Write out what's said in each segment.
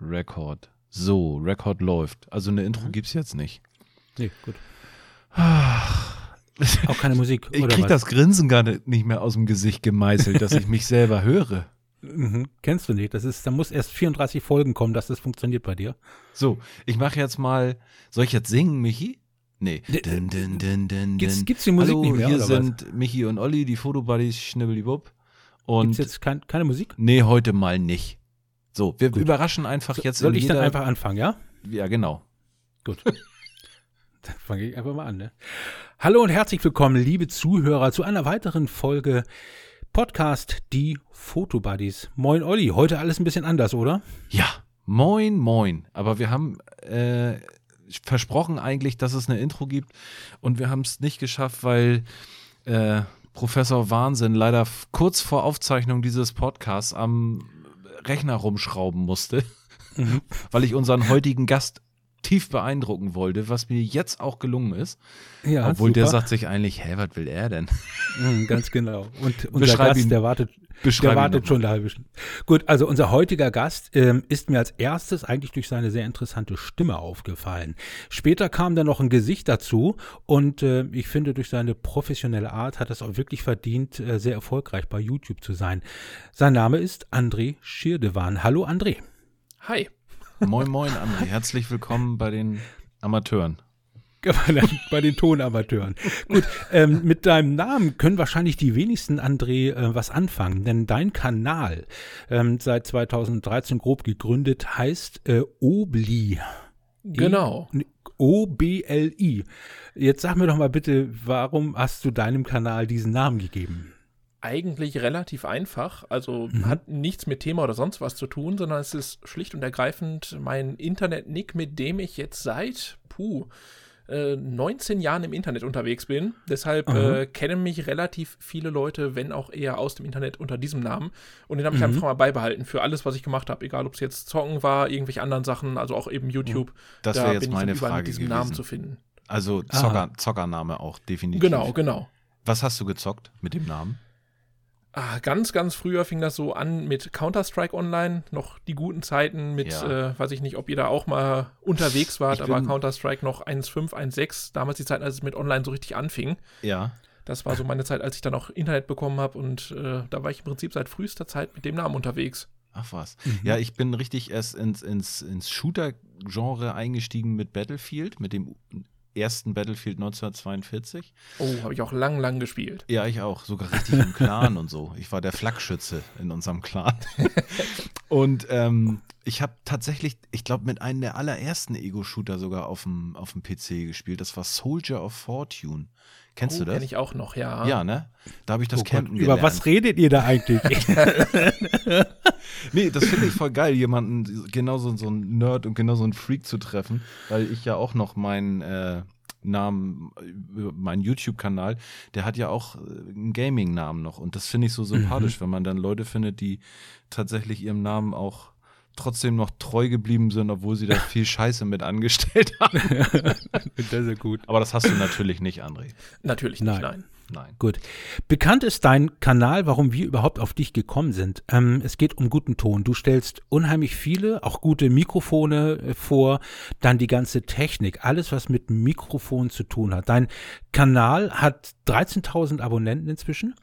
Record. So, Record läuft. Also eine Intro Mhm. gibt's jetzt nicht. Nee, gut. Ach, Auch keine Musik. ich oder krieg was? das Grinsen gar nicht mehr aus dem Gesicht gemeißelt, dass ich mich selber höre. Mhm. Kennst du nicht. Das ist, da muss erst 34 Folgen kommen, dass das funktioniert bei dir. So, ich mache jetzt mal. Soll ich jetzt singen, Michi? Nee. D- Dun, dun, dun, dun, Gibt's, gibt's die Musik Hallo, nicht mehr, hier sind Michi und Olli, die Fotobuddies, Schnibbelibub. was? Und Gibt's jetzt kein, keine Musik? nee, heute mal nicht. So, wir Gut. überraschen einfach jetzt Soll ich dann einfach anfangen, ja? Ja, genau. Gut. Dann fange ich einfach mal an. Ne? Hallo und herzlich willkommen, liebe Zuhörer, zu einer weiteren Folge Podcast Die Fotobuddies. Moin Olli, heute alles ein bisschen anders, oder? Ja, moin, moin. Aber wir haben äh, versprochen eigentlich, dass es eine Intro gibt und wir haben es nicht geschafft, weil äh, Professor Wahnsinn leider kurz vor Aufzeichnung dieses Podcasts am Rechner rumschrauben musste, Mhm. weil ich unseren heutigen Gast tief beeindrucken wollte, was mir jetzt auch gelungen ist. Ja, Obwohl der super. sagt sich eigentlich, hä, was will er denn? Mhm, ganz genau. Und unser Beschreib Gast, ihn. der wartet, der wartet schon eine halbe Stunde. Gut, also unser heutiger Gast ähm, ist mir als erstes eigentlich durch seine sehr interessante Stimme aufgefallen. Später kam dann noch ein Gesicht dazu und äh, ich finde, durch seine professionelle Art hat es auch wirklich verdient, äh, sehr erfolgreich bei YouTube zu sein. Sein Name ist André Schirdewan. Hallo André. Hi. Moin, moin, André. Herzlich willkommen bei den Amateuren. Bei den- bei den Tonamateuren. Gut, ähm, mit deinem Namen können wahrscheinlich die wenigsten, André, äh, was anfangen, denn dein Kanal, ähm, seit 2013 grob gegründet, heißt äh, Obli. Genau. E- O-B-L-I. Jetzt sag mir doch mal bitte, warum hast du deinem Kanal diesen Namen gegeben? Eigentlich relativ einfach. Also Mhm. hat nichts mit Thema oder sonst was zu tun, sondern es ist schlicht und ergreifend mein Internet-Nick, mit dem ich jetzt seit, puh, äh, 19 Jahren im Internet unterwegs bin. Deshalb äh, kennen mich relativ viele Leute, wenn auch eher aus dem Internet unter diesem Namen. Und den habe ich Mhm. einfach mal beibehalten für alles, was ich gemacht habe. Egal, ob es jetzt Zocken war, irgendwelche anderen Sachen, also auch eben YouTube. Das Da wäre jetzt meine Frage mit diesem gewesen. Namen zu finden. Also. Zocker, Zockername auch, definitiv. Genau, genau. Was hast du gezockt mit dem Namen? Ah, ganz, ganz früher fing das so an mit Counter-Strike Online, noch die guten Zeiten mit, Ja. äh, weiß ich nicht, ob ihr da auch mal unterwegs wart, Ich aber Counter-Strike noch 1.5, 1.6, damals die Zeit, als es mit Online so richtig anfing. Ja. Das war so meine Zeit, als ich dann auch Internet bekommen habe und äh, da war ich im Prinzip seit frühester Zeit mit dem Namen unterwegs. Ach was. Mhm. Ja, ich bin richtig erst ins, ins, ins Shooter-Genre eingestiegen mit Battlefield, mit dem ersten Battlefield 1942. Oh, habe ich auch lang, lang gespielt. Ja, ich auch. Sogar richtig im Clan und so. Ich war der Flakschütze in unserem Clan. und ähm, ich habe tatsächlich, ich glaube, mit einem der allerersten Ego-Shooter sogar auf dem, auf dem PC gespielt. Das war Soldier of Fortune. Kennst oh, du das? Kenn ich auch noch, ja. Ja, ne? Da habe ich das Oh Gott, Campen über gelernt. was redet ihr da eigentlich? Nee, das finde ich voll geil, jemanden, genauso so einen Nerd und genauso einen Freak zu treffen, weil ich ja auch noch meinen äh, Namen, über meinen YouTube-Kanal, der hat ja auch äh, einen Gaming-Namen noch und das finde ich so sympathisch, wenn man dann Leute findet, die tatsächlich ihrem Namen auch trotzdem noch treu geblieben sind, obwohl sie da viel Scheiße mit angestellt haben. das ist gut. Aber das hast du natürlich nicht, André. Natürlich Nein. nicht, nein. Nein. Gut. Bekannt ist dein Kanal, warum wir überhaupt auf dich gekommen sind. Ähm, es geht um guten Ton. Du stellst unheimlich viele, auch gute Mikrofone äh, vor, dann die ganze Technik, alles, was mit Mikrofon zu tun hat. Dein Kanal hat 13.000 Abonnenten inzwischen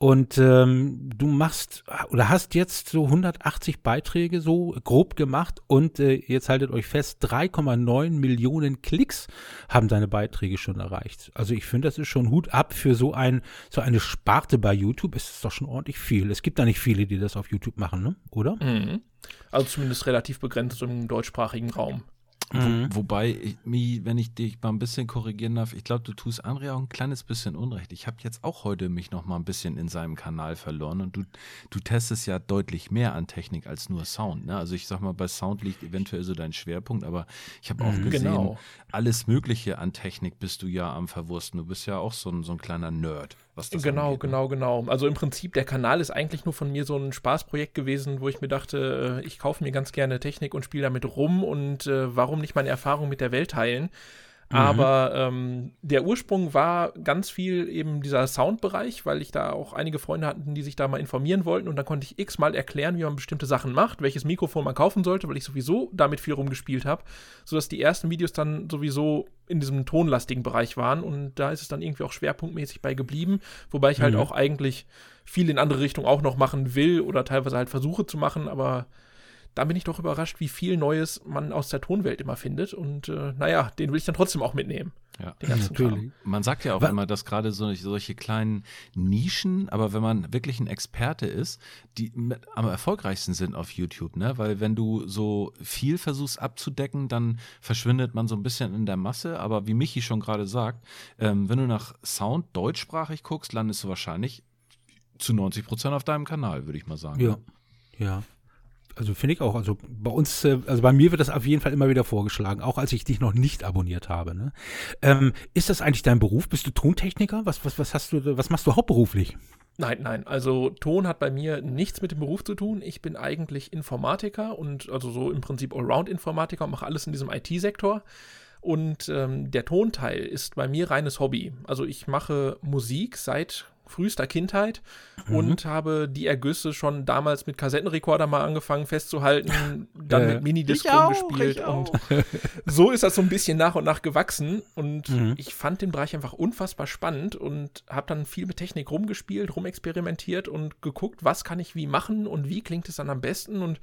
und ähm, du machst oder hast jetzt so 180 Beiträge so grob gemacht und äh, jetzt haltet euch fest, 3,9 Millionen Klicks haben deine Beiträge schon erreicht. Also ich finde, das ist schon Hut ab für so ein so eine Sparte bei YouTube. Ist es doch schon ordentlich viel. Es gibt da nicht viele, die das auf YouTube machen, ne? Oder? Mhm. Also zumindest relativ begrenzt im deutschsprachigen Raum. Mhm. Wo, wobei, ich, wenn ich dich mal ein bisschen korrigieren darf, ich glaube, du tust André auch ein kleines bisschen Unrecht. Ich habe jetzt auch heute mich noch mal ein bisschen in seinem Kanal verloren und du, du testest ja deutlich mehr an Technik als nur Sound. Ne? Also ich sag mal, bei Sound liegt eventuell so dein Schwerpunkt, aber ich habe auch Mhm. gesehen, Genau. alles Mögliche an Technik bist du ja am Verwursten. Du bist ja auch so ein, so ein kleiner Nerd. Was das Genau, angeht, ne? genau, genau. Also im Prinzip, der Kanal ist eigentlich nur von mir so ein Spaßprojekt gewesen, wo ich mir dachte, äh, ich kaufe mir ganz gerne Technik und spiele damit rum und äh, warum nicht meine Erfahrung mit der Welt teilen. Aber ähm, der Ursprung war ganz viel eben dieser Soundbereich, weil ich da auch einige Freunde hatten, die sich da mal informieren wollten. Und dann konnte ich x-mal erklären, wie man bestimmte Sachen macht, welches Mikrofon man kaufen sollte, weil ich sowieso damit viel rumgespielt habe, sodass die ersten Videos dann sowieso in diesem tonlastigen Bereich waren. Und da ist es dann irgendwie auch schwerpunktmäßig bei geblieben, wobei ich halt Mhm. auch eigentlich viel in andere Richtung auch noch machen will oder teilweise halt versuche zu machen, aber da bin ich doch überrascht, wie viel Neues man aus der Tonwelt immer findet. Und äh, naja, den will ich dann trotzdem auch mitnehmen. Ja. Den ganzen Natürlich. Man sagt ja auch Wa- immer, dass gerade so, solche kleinen Nischen, aber wenn man wirklich ein Experte ist, die mit, am erfolgreichsten sind auf YouTube, ne? Weil wenn du so viel versuchst abzudecken, dann verschwindet man so ein bisschen in der Masse. Aber wie Michi schon gerade sagt, ähm, wenn du nach Sound deutschsprachig guckst, landest du wahrscheinlich zu 90 Prozent auf deinem Kanal, würde ich mal sagen. Ja, ja. Also finde ich auch. Also bei uns, äh, also bei mir wird das auf jeden Fall immer wieder vorgeschlagen, auch als ich dich noch nicht abonniert habe. Ne? Ähm, ist das eigentlich dein Beruf? Bist du Tontechniker? Was, was, was hast du, was machst du hauptberuflich? Nein, nein. Also Ton hat bei mir nichts mit dem Beruf zu tun. Ich bin eigentlich Informatiker und also so im Prinzip Allround-Informatiker und mache alles in diesem IT-Sektor. Und ähm, der Tonteil ist bei mir reines Hobby. Also ich mache Musik seit frühester Kindheit und habe die Ergüsse schon damals mit Kassettenrekorder mal angefangen festzuhalten, dann Äh, mit Minidisc ich auch, rumgespielt ich und so ist das so ein bisschen nach und nach gewachsen und Mhm. ich fand den Bereich einfach unfassbar spannend und habe dann viel mit Technik rumgespielt, rumexperimentiert und geguckt, was kann ich wie machen und wie klingt es dann am besten und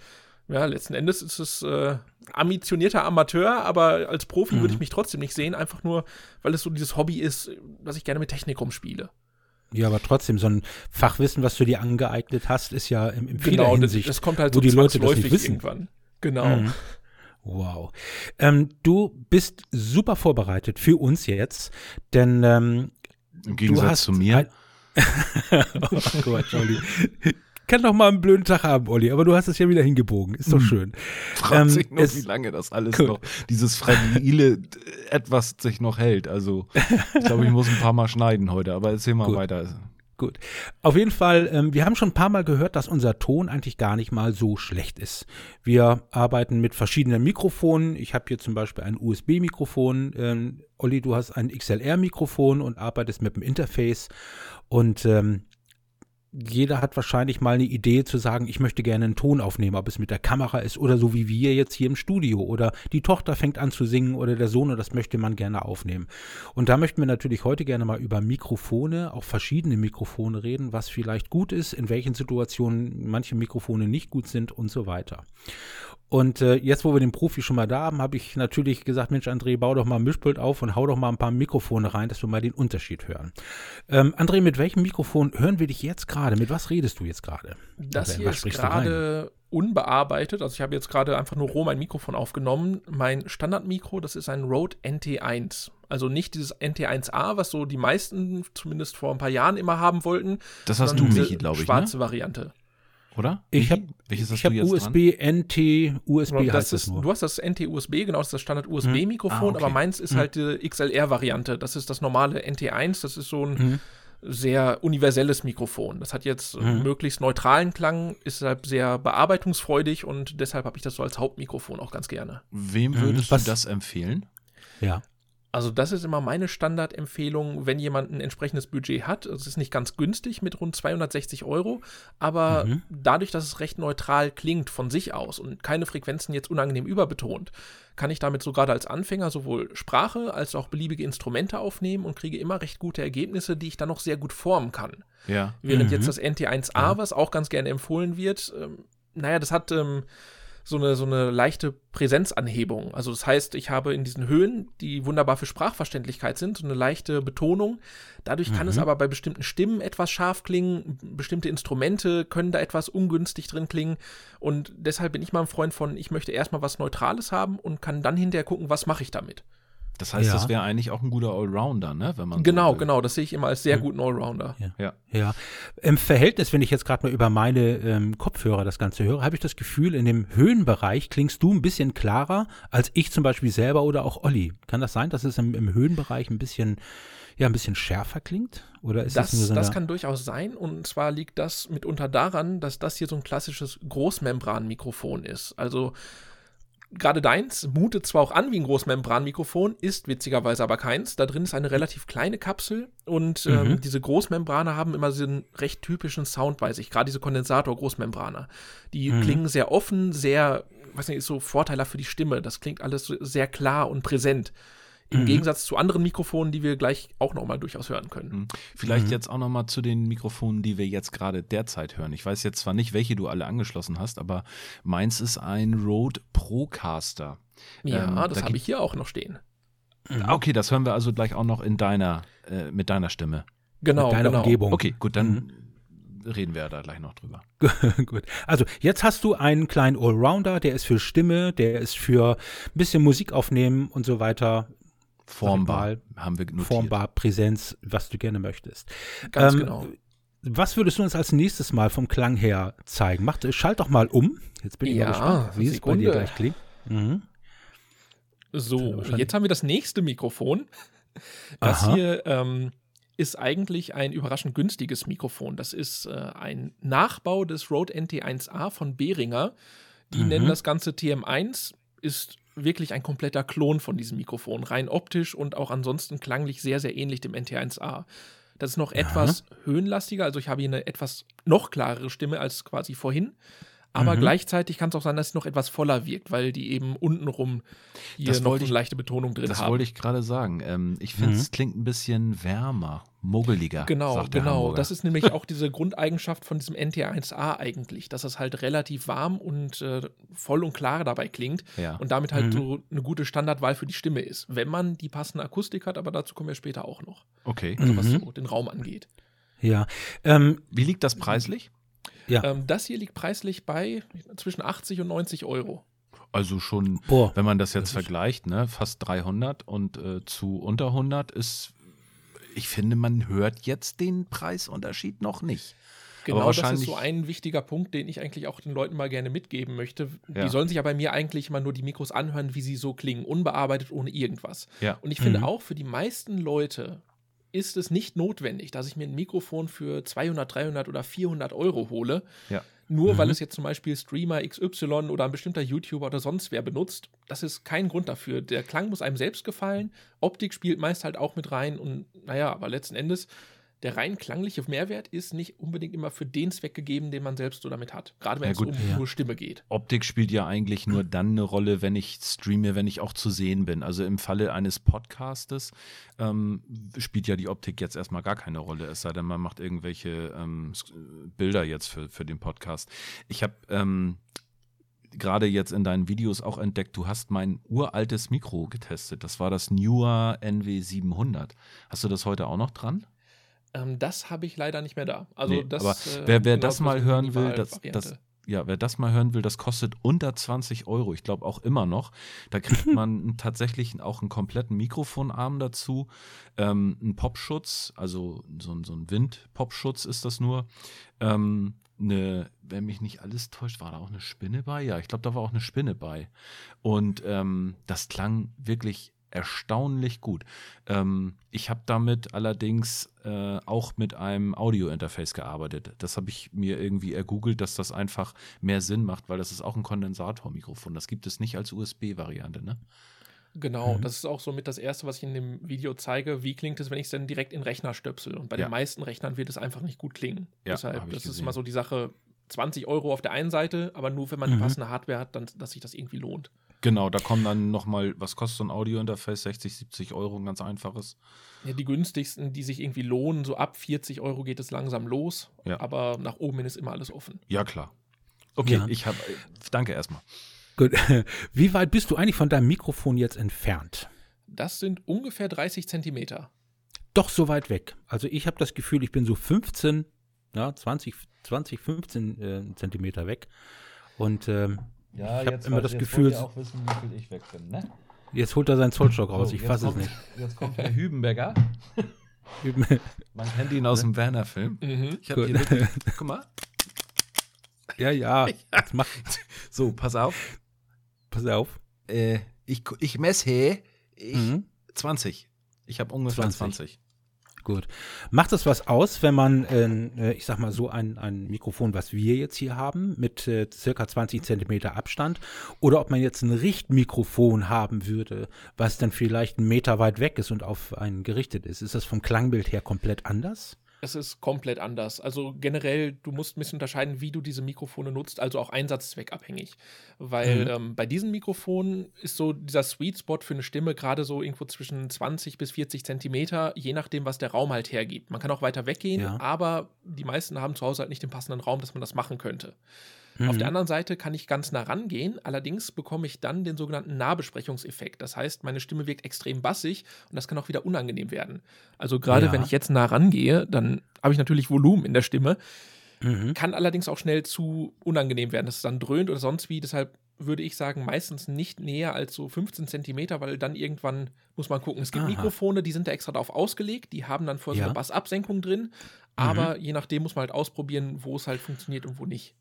ja, letzten Endes ist es äh, ambitionierter Amateur, aber als Profi Mhm. würde ich mich trotzdem nicht sehen, einfach nur, weil es so dieses Hobby ist, dass ich gerne mit Technik rumspiele. Ja, aber trotzdem, so ein Fachwissen, was du dir angeeignet hast, ist ja in vieler Genau, das, Hinsicht. das kommt halt wo so die Leute das nicht wissen. irgendwann. Genau. Mhm. Wow. Ähm, du bist super vorbereitet für uns jetzt, denn ähm, Im Gegensatz hast zu mir. ein- oh Gott, Olli. Kann doch mal einen blöden Tag haben, Olli, aber du hast es ja wieder hingebogen. Ist doch schön. Fragt Ähm, sich nur, wie lange das alles Gut. noch, dieses fragile etwas sich noch hält. Also, ich glaube, ich muss ein paar Mal schneiden heute, aber erzähl mal Gut. weiter. Gut. Auf jeden Fall, ähm, wir haben schon ein paar Mal gehört, dass unser Ton eigentlich gar nicht mal so schlecht ist. Wir arbeiten mit verschiedenen Mikrofonen. Ich habe hier zum Beispiel ein USB-Mikrofon. Ähm, Olli, du hast ein XLR-Mikrofon und arbeitest mit dem Interface. Und ähm, jeder hat wahrscheinlich mal eine Idee zu sagen, ich möchte gerne einen Ton aufnehmen, ob es mit der Kamera ist oder so wie wir jetzt hier im Studio oder die Tochter fängt an zu singen oder der Sohn und das möchte man gerne aufnehmen. Und da möchten wir natürlich heute gerne mal über Mikrofone, auch verschiedene Mikrofone reden, was vielleicht gut ist, in welchen Situationen manche Mikrofone nicht gut sind und so weiter. Und äh, jetzt, wo wir den Profi schon mal da haben, habe ich natürlich gesagt, Mensch, André, bau doch mal ein Mischpult auf und hau doch mal ein paar Mikrofone rein, dass wir mal den Unterschied hören. Ähm, André, mit welchem Mikrofon hören wir dich jetzt gerade? Mit was redest du jetzt gerade? Das hier ist gerade unbearbeitet. Also ich habe jetzt gerade einfach nur roh mein Mikrofon aufgenommen. Mein Standardmikro, das ist ein Rode NT1. Also nicht dieses NT1A, was so die meisten zumindest vor ein paar Jahren immer haben wollten. Das hast du, Michi, glaube ich, Schwarze ne? Variante. oder? Ich habe ich hab du jetzt USB, NT, USB Genau, das heißt ist, es nur. du hast das NT-USB, genau, das ist das Standard-USB-Mikrofon, Ah, okay. aber meins ist halt die XLR-Variante. Das ist das normale NT1, das ist so ein Mhm. Sehr universelles Mikrofon. Das hat jetzt Mhm. möglichst neutralen Klang, ist deshalb sehr bearbeitungsfreudig und deshalb habe ich das so als Hauptmikrofon auch ganz gerne. Wem Mhm. würdest Was- du das empfehlen? Ja. Also das ist immer meine Standardempfehlung, wenn jemand ein entsprechendes Budget hat. Es ist nicht ganz günstig mit rund 260 Euro, aber Mhm. dadurch, dass es recht neutral klingt von sich aus und keine Frequenzen jetzt unangenehm überbetont, kann ich damit so gerade als Anfänger sowohl Sprache als auch beliebige Instrumente aufnehmen und kriege immer recht gute Ergebnisse, die ich dann noch sehr gut formen kann. Ja. Während Mhm. jetzt das NT1A, Ja. was auch ganz gerne empfohlen wird, ähm, naja, das hat ähm, so, eine, so eine leichte Präsenzanhebung. Also das heißt, ich habe in diesen Höhen, die wunderbar für Sprachverständlichkeit sind, so eine leichte Betonung. Dadurch kann es Mhm. aber bei bestimmten Stimmen etwas scharf klingen, bestimmte Instrumente können da etwas ungünstig drin klingen. Und deshalb bin ich mal ein Freund von, ich möchte erstmal was Neutrales haben und kann dann hinterher gucken, was mache ich damit. Das heißt, Ja. das wäre eigentlich auch ein guter Allrounder, ne? Wenn man so Genau, will. genau, das sehe ich immer als sehr guten Allrounder. Ja. Ja, im Verhältnis, wenn ich jetzt gerade mal über meine ähm, Kopfhörer das Ganze höre, habe ich das Gefühl, in dem Höhenbereich klingst du ein bisschen klarer als ich zum Beispiel selber oder auch Olli. Kann das sein, dass es im, im Höhenbereich ein bisschen, ja, ein bisschen schärfer klingt? Oder ist das, Das, so das kann durchaus sein. Und zwar liegt das mitunter daran, dass das hier so ein klassisches Großmembran-Mikrofon ist. Also gerade deins mutet zwar auch an wie ein Großmembranmikrofon, ist witzigerweise aber keins. Da drin ist eine relativ kleine Kapsel und ähm, Mhm. diese Großmembrane haben immer so einen recht typischen Sound bei sich, gerade diese Kondensator-Großmembrane. Die Mhm. klingen sehr offen, sehr, weiß nicht, ist so vorteilhaft für die Stimme. Das klingt alles sehr klar und präsent. Im Mhm. Gegensatz zu anderen Mikrofonen, die wir gleich auch noch mal durchaus hören können. Mhm. Vielleicht Mhm. jetzt auch noch mal zu den Mikrofonen, die wir jetzt gerade derzeit hören. Ich weiß jetzt zwar nicht, welche du alle angeschlossen hast, aber meins ist ein Rode Procaster. Ja, Ähm, das da habe ich hier auch noch stehen. Ah, Okay, das hören wir also gleich auch noch in deiner, äh, mit deiner Stimme. Genau, Mit deiner genau. Umgebung. Okay, gut, dann reden wir da gleich noch drüber. Gut. Also jetzt hast du einen kleinen Allrounder, der ist für Stimme, der ist für ein bisschen Musik aufnehmen und so weiter. Formbar haben wir notiert. Formbar, Präsenz, was du gerne möchtest. Ganz Ähm, genau. Was würdest du uns als nächstes Mal vom Klang her zeigen? Mach, schalt doch mal um. Jetzt bin ich Ja, mal gespannt, wie es bei dir gleich klingt. Mhm. So, jetzt haben wir das nächste Mikrofon. Das Aha. hier ähm, ist eigentlich ein überraschend günstiges Mikrofon. Das ist äh, ein Nachbau des Rode NT1A von Behringer. Die Mhm. nennen das Ganze TM1, ist wirklich ein kompletter Klon von diesem Mikrofon, rein optisch und auch ansonsten klanglich sehr, sehr ähnlich dem NT1A. Das ist noch etwas höhenlastiger, also ich habe hier eine etwas noch klarere Stimme als quasi vorhin. Aber Mhm. gleichzeitig kann es auch sein, dass es noch etwas voller wirkt, weil die eben untenrum hier Das noch eine ich- leichte Betonung drin Das haben. wollte ich gerade sagen. Ähm, ich finde, Mhm. es klingt ein bisschen wärmer, muggeliger. Genau, sagt der genau. Hamburger. Das ist nämlich auch diese Grundeigenschaft von diesem NT1A eigentlich, dass es halt relativ warm und äh, voll und klar dabei klingt ja. und damit halt Mhm. so eine gute Standardwahl für die Stimme ist, wenn man die passende Akustik hat, aber dazu kommen wir später auch noch, Okay. also was Mhm. so den Raum angeht. Ja. Ähm, Wie liegt das preislich? Ja. Ähm, das hier liegt preislich bei zwischen 80 und 90 Euro. Also schon, Boah. wenn man das jetzt Das ist- vergleicht, ne, fast 300 und äh, zu unter 100 ist, ich finde, man hört jetzt den Preisunterschied noch nicht. Genau, das ist wahrscheinlich- so ein wichtiger Punkt, den ich eigentlich auch den Leuten mal gerne mitgeben möchte. Ja. Die sollen sich ja bei mir eigentlich immer nur die Mikros anhören, wie sie so klingen, unbearbeitet, ohne irgendwas. Ja. Und ich finde Mhm. auch, für die meisten Leute ist es nicht notwendig, dass ich mir ein Mikrofon für 200, 300 oder 400 Euro hole. Ja. Nur weil Mhm. es jetzt zum Beispiel Streamer XY oder ein bestimmter YouTuber oder sonst wer benutzt. Das ist kein Grund dafür. Der Klang muss einem selbst gefallen. Optik spielt meist halt auch mit rein. Und naja, aber letzten Endes, der rein klangliche Mehrwert ist nicht unbedingt immer für den Zweck gegeben, den man selbst so damit hat. Gerade wenn Ja, es um Ja. nur Stimme geht. Optik spielt ja eigentlich nur dann eine Rolle, wenn ich streame, wenn ich auch zu sehen bin. Also im Falle eines Podcastes ähm, spielt ja die Optik jetzt erstmal gar keine Rolle, es sei denn, man macht irgendwelche ähm, Bilder jetzt für, für den Podcast. Ich habe ähm, gerade jetzt in deinen Videos auch entdeckt, du hast mein uraltes Mikro getestet. Das war das Newer NW700. Hast du das heute auch noch dran? Ähm, das habe ich leider nicht mehr da. Also Nee, das, aber wer, wer genau, das mal hören will, das, das, ja, wer das mal hören will, das kostet unter 20 Euro. Ich glaube auch immer noch. Da kriegt man tatsächlich auch einen kompletten Mikrofonarm dazu, ähm, einen Popschutz, also so, ein- so ein Wind-Popschutz ist das nur. Ähm, eine, wenn mich nicht alles täuscht, war da auch eine Spinne bei? Ja, ich glaube, da war auch eine Spinne bei. Und ähm, das klang wirklich erstaunlich gut. Ähm, ich habe damit allerdings äh, auch mit einem Audio-Interface gearbeitet. Das habe ich mir irgendwie ergoogelt, dass das einfach mehr Sinn macht, weil das ist auch ein Kondensatormikrofon. Das gibt es nicht als USB-Variante, ne? Genau, Mhm. das ist auch somit das Erste, was ich in dem Video zeige. Wie klingt es, wenn ich es dann direkt in den Rechner stöpsel? Und bei Ja. den meisten Rechnern wird es einfach nicht gut klingen. Ja, Deshalb, das ist gesehen. immer so die Sache, 20 Euro auf der einen Seite, aber nur wenn man die Mhm. passende Hardware hat, dann, dass sich das irgendwie lohnt. Genau, da kommen dann nochmal, was kostet so ein Audio-Interface? 60, 70 Euro, ein ganz einfaches. Ja, die günstigsten, die sich irgendwie lohnen, so ab 40 Euro geht es langsam los. Ja. Aber nach oben hin ist immer alles offen. Ja, klar. Okay, Ja. ich habe, danke erstmal. Gut. Wie weit bist du eigentlich von deinem Mikrofon jetzt entfernt? Das sind ungefähr 30 Zentimeter. Doch so weit weg. Also ich habe das Gefühl, ich bin so 15, ja, 20, 20 15 äh, Zentimeter weg. Und ähm, Ja, Ich hab immer das Gefühl- auch wissen, wie viel ich weg bin, ne? jetzt holt er seinen Zollstock raus. So, ich jetzt fasse es nicht. Jetzt kommt der Hübenberger. ja, Man kennt ihn aus dem Werner-Film. Mhm. Ich habe hier wirklich, guck mal. ja. Jetzt mach, So, pass auf. pass auf. Äh, ich, ich messe ich Mhm. 20. Ich habe ungefähr 20. 20. Gut. Macht es was aus, wenn man, äh, ich sag mal so, ein, ein Mikrofon, was wir jetzt hier haben, mit äh, circa 20 Zentimeter Abstand, oder ob man jetzt ein Richtmikrofon haben würde, was dann vielleicht einen Meter weit weg ist und auf einen gerichtet ist? Ist das vom Klangbild her komplett anders? Es ist komplett anders. Also generell, du musst ein bisschen unterscheiden, wie du diese Mikrofone nutzt, also auch einsatzzweckabhängig. Weil mhm. ähm, bei diesen Mikrofonen ist so dieser Sweet Spot für eine Stimme gerade so irgendwo zwischen 20 bis 40 Zentimeter, je nachdem, was der Raum halt hergibt. Man kann auch weiter weggehen, ja. aber die meisten haben zu Hause halt nicht den passenden Raum, dass man das machen könnte. Mhm. Auf der mhm. anderen Seite kann ich ganz nah rangehen, allerdings bekomme ich dann den sogenannten Nahbesprechungseffekt. Das heißt, meine Stimme wirkt extrem bassig und das kann auch wieder unangenehm werden. Also gerade ja. wenn ich jetzt nah rangehe, dann habe ich natürlich Volumen in der Stimme. Mhm. Kann allerdings auch schnell zu unangenehm werden, dass es dann dröhnt oder sonst wie. Deshalb würde ich sagen, meistens nicht näher als so 15 Zentimeter, weil dann irgendwann muss man gucken. Es gibt Aha. Mikrofone, die sind da extra drauf ausgelegt, die haben dann vorher ja. so eine Bassabsenkung drin, aber mhm. je nachdem muss man halt ausprobieren, wo es halt funktioniert und wo nicht.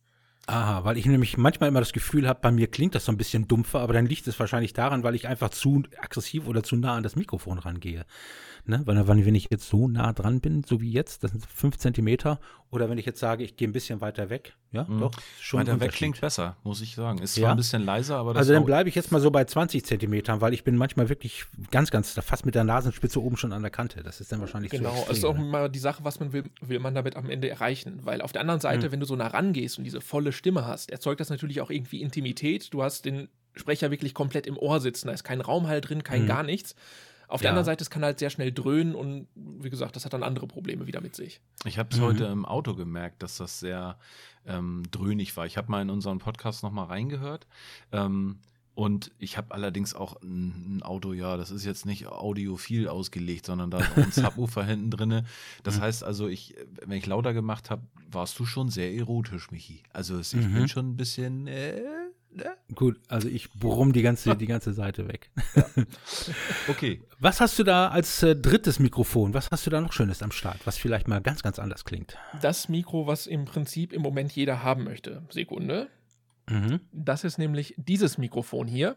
Aha, weil ich nämlich manchmal immer das Gefühl habe, bei mir klingt das so ein bisschen dumpfer, aber dann liegt es wahrscheinlich daran, weil ich einfach zu aggressiv oder zu nah an das Mikrofon rangehe. Ne? Weil, wenn ich jetzt so nah dran bin, so wie jetzt, das sind fünf Zentimeter, oder wenn ich jetzt sage, ich gehe ein bisschen weiter weg, ja, mhm. doch, schon. Weiter weg klingt besser, muss ich sagen. Ist zwar ja? ein bisschen leiser, aber das Also dann bleibe ich jetzt mal so bei 20 Zentimetern, weil ich bin manchmal wirklich ganz, ganz, fast mit der Nasenspitze oben schon an der Kante. Das ist dann wahrscheinlich Genau, so extrem, ist auch ne? mal die Sache, was man will, will man damit am Ende erreichen. Weil auf der anderen Seite, mhm. wenn du so nah rangehst und diese volle Stimme hast, erzeugt das natürlich auch irgendwie Intimität. Du hast den Sprecher wirklich komplett im Ohr sitzen. Da ist kein Raumhalt drin, kein mhm. gar nichts. Auf der anderen Seite, es kann halt sehr schnell dröhnen und wie gesagt, das hat dann andere Probleme wieder mit sich. Ich habe es mhm. heute im Auto gemerkt, dass das sehr ähm, dröhnig war. Ich habe mal in unseren Podcast nochmal reingehört. Ähm, und ich habe allerdings auch ein, Auto, ja, das ist jetzt nicht audiophil ausgelegt, sondern da ist ein Subwoofer hinten drin. Das mhm. heißt also, ich, wenn ich lauter gemacht habe, warst du schon sehr erotisch, Michi. Also ich mhm. bin schon ein bisschen äh, Ne? Gut, also ich brumm die ganze, die ganze Seite weg. Ja. Okay. Was hast du da als äh, drittes Mikrofon? Was hast du da noch Schönes am Start, was vielleicht mal ganz, ganz anders klingt? Das Mikro, was im Prinzip im Moment jeder haben möchte. Sekunde. Mhm. Das ist nämlich dieses Mikrofon hier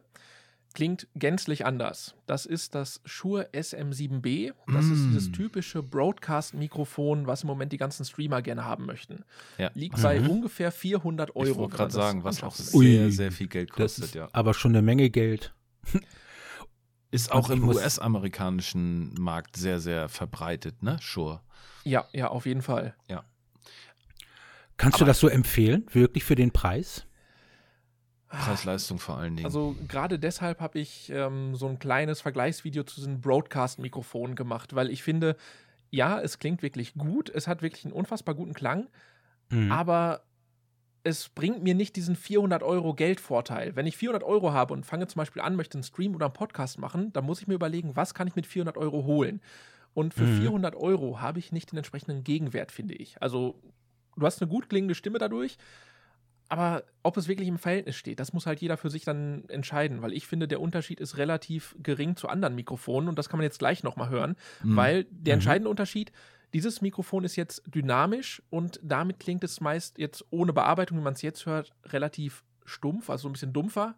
klingt gänzlich anders. Das ist das Shure SM7B. Das mm. ist dieses typische Broadcast-Mikrofon, was im Moment die ganzen Streamer gerne haben möchten. Ja. Liegt mhm. bei ungefähr 400 Euro. Ich wollte gerade sagen, was auch sehr, sehr viel Geld kostet, ja. Aber schon eine Menge Geld. Ist auch im US-amerikanischen Markt sehr, sehr verbreitet, ne? Shure. Ja, ja, auf jeden Fall. Ja. Kannst Aber du das so empfehlen, wirklich für den Preis? Preis-Leistung vor allen Dingen. Also gerade deshalb habe ich ähm, so ein kleines Vergleichsvideo zu diesen Broadcast-Mikrofonen gemacht, weil ich finde, ja, es klingt wirklich gut, es hat wirklich einen unfassbar guten Klang, mhm. aber es bringt mir nicht diesen 400 Euro Geldvorteil. Wenn ich 400 Euro habe und fange zum Beispiel an, möchte einen Stream oder einen Podcast machen, dann muss ich mir überlegen, was kann ich mit 400 Euro holen. Und für mhm. 400 Euro habe ich nicht den entsprechenden Gegenwert, finde ich. Also du hast eine gut klingende Stimme dadurch, aber ob es wirklich im Verhältnis steht, das muss halt jeder für sich dann entscheiden, weil ich finde, der Unterschied ist relativ gering zu anderen Mikrofonen und das kann man jetzt gleich nochmal hören, mhm. weil der mhm. entscheidende. Unterschied, dieses Mikrofon ist jetzt dynamisch und damit klingt es meist jetzt ohne Bearbeitung, wie man es jetzt hört, relativ stumpf, also ein bisschen dumpfer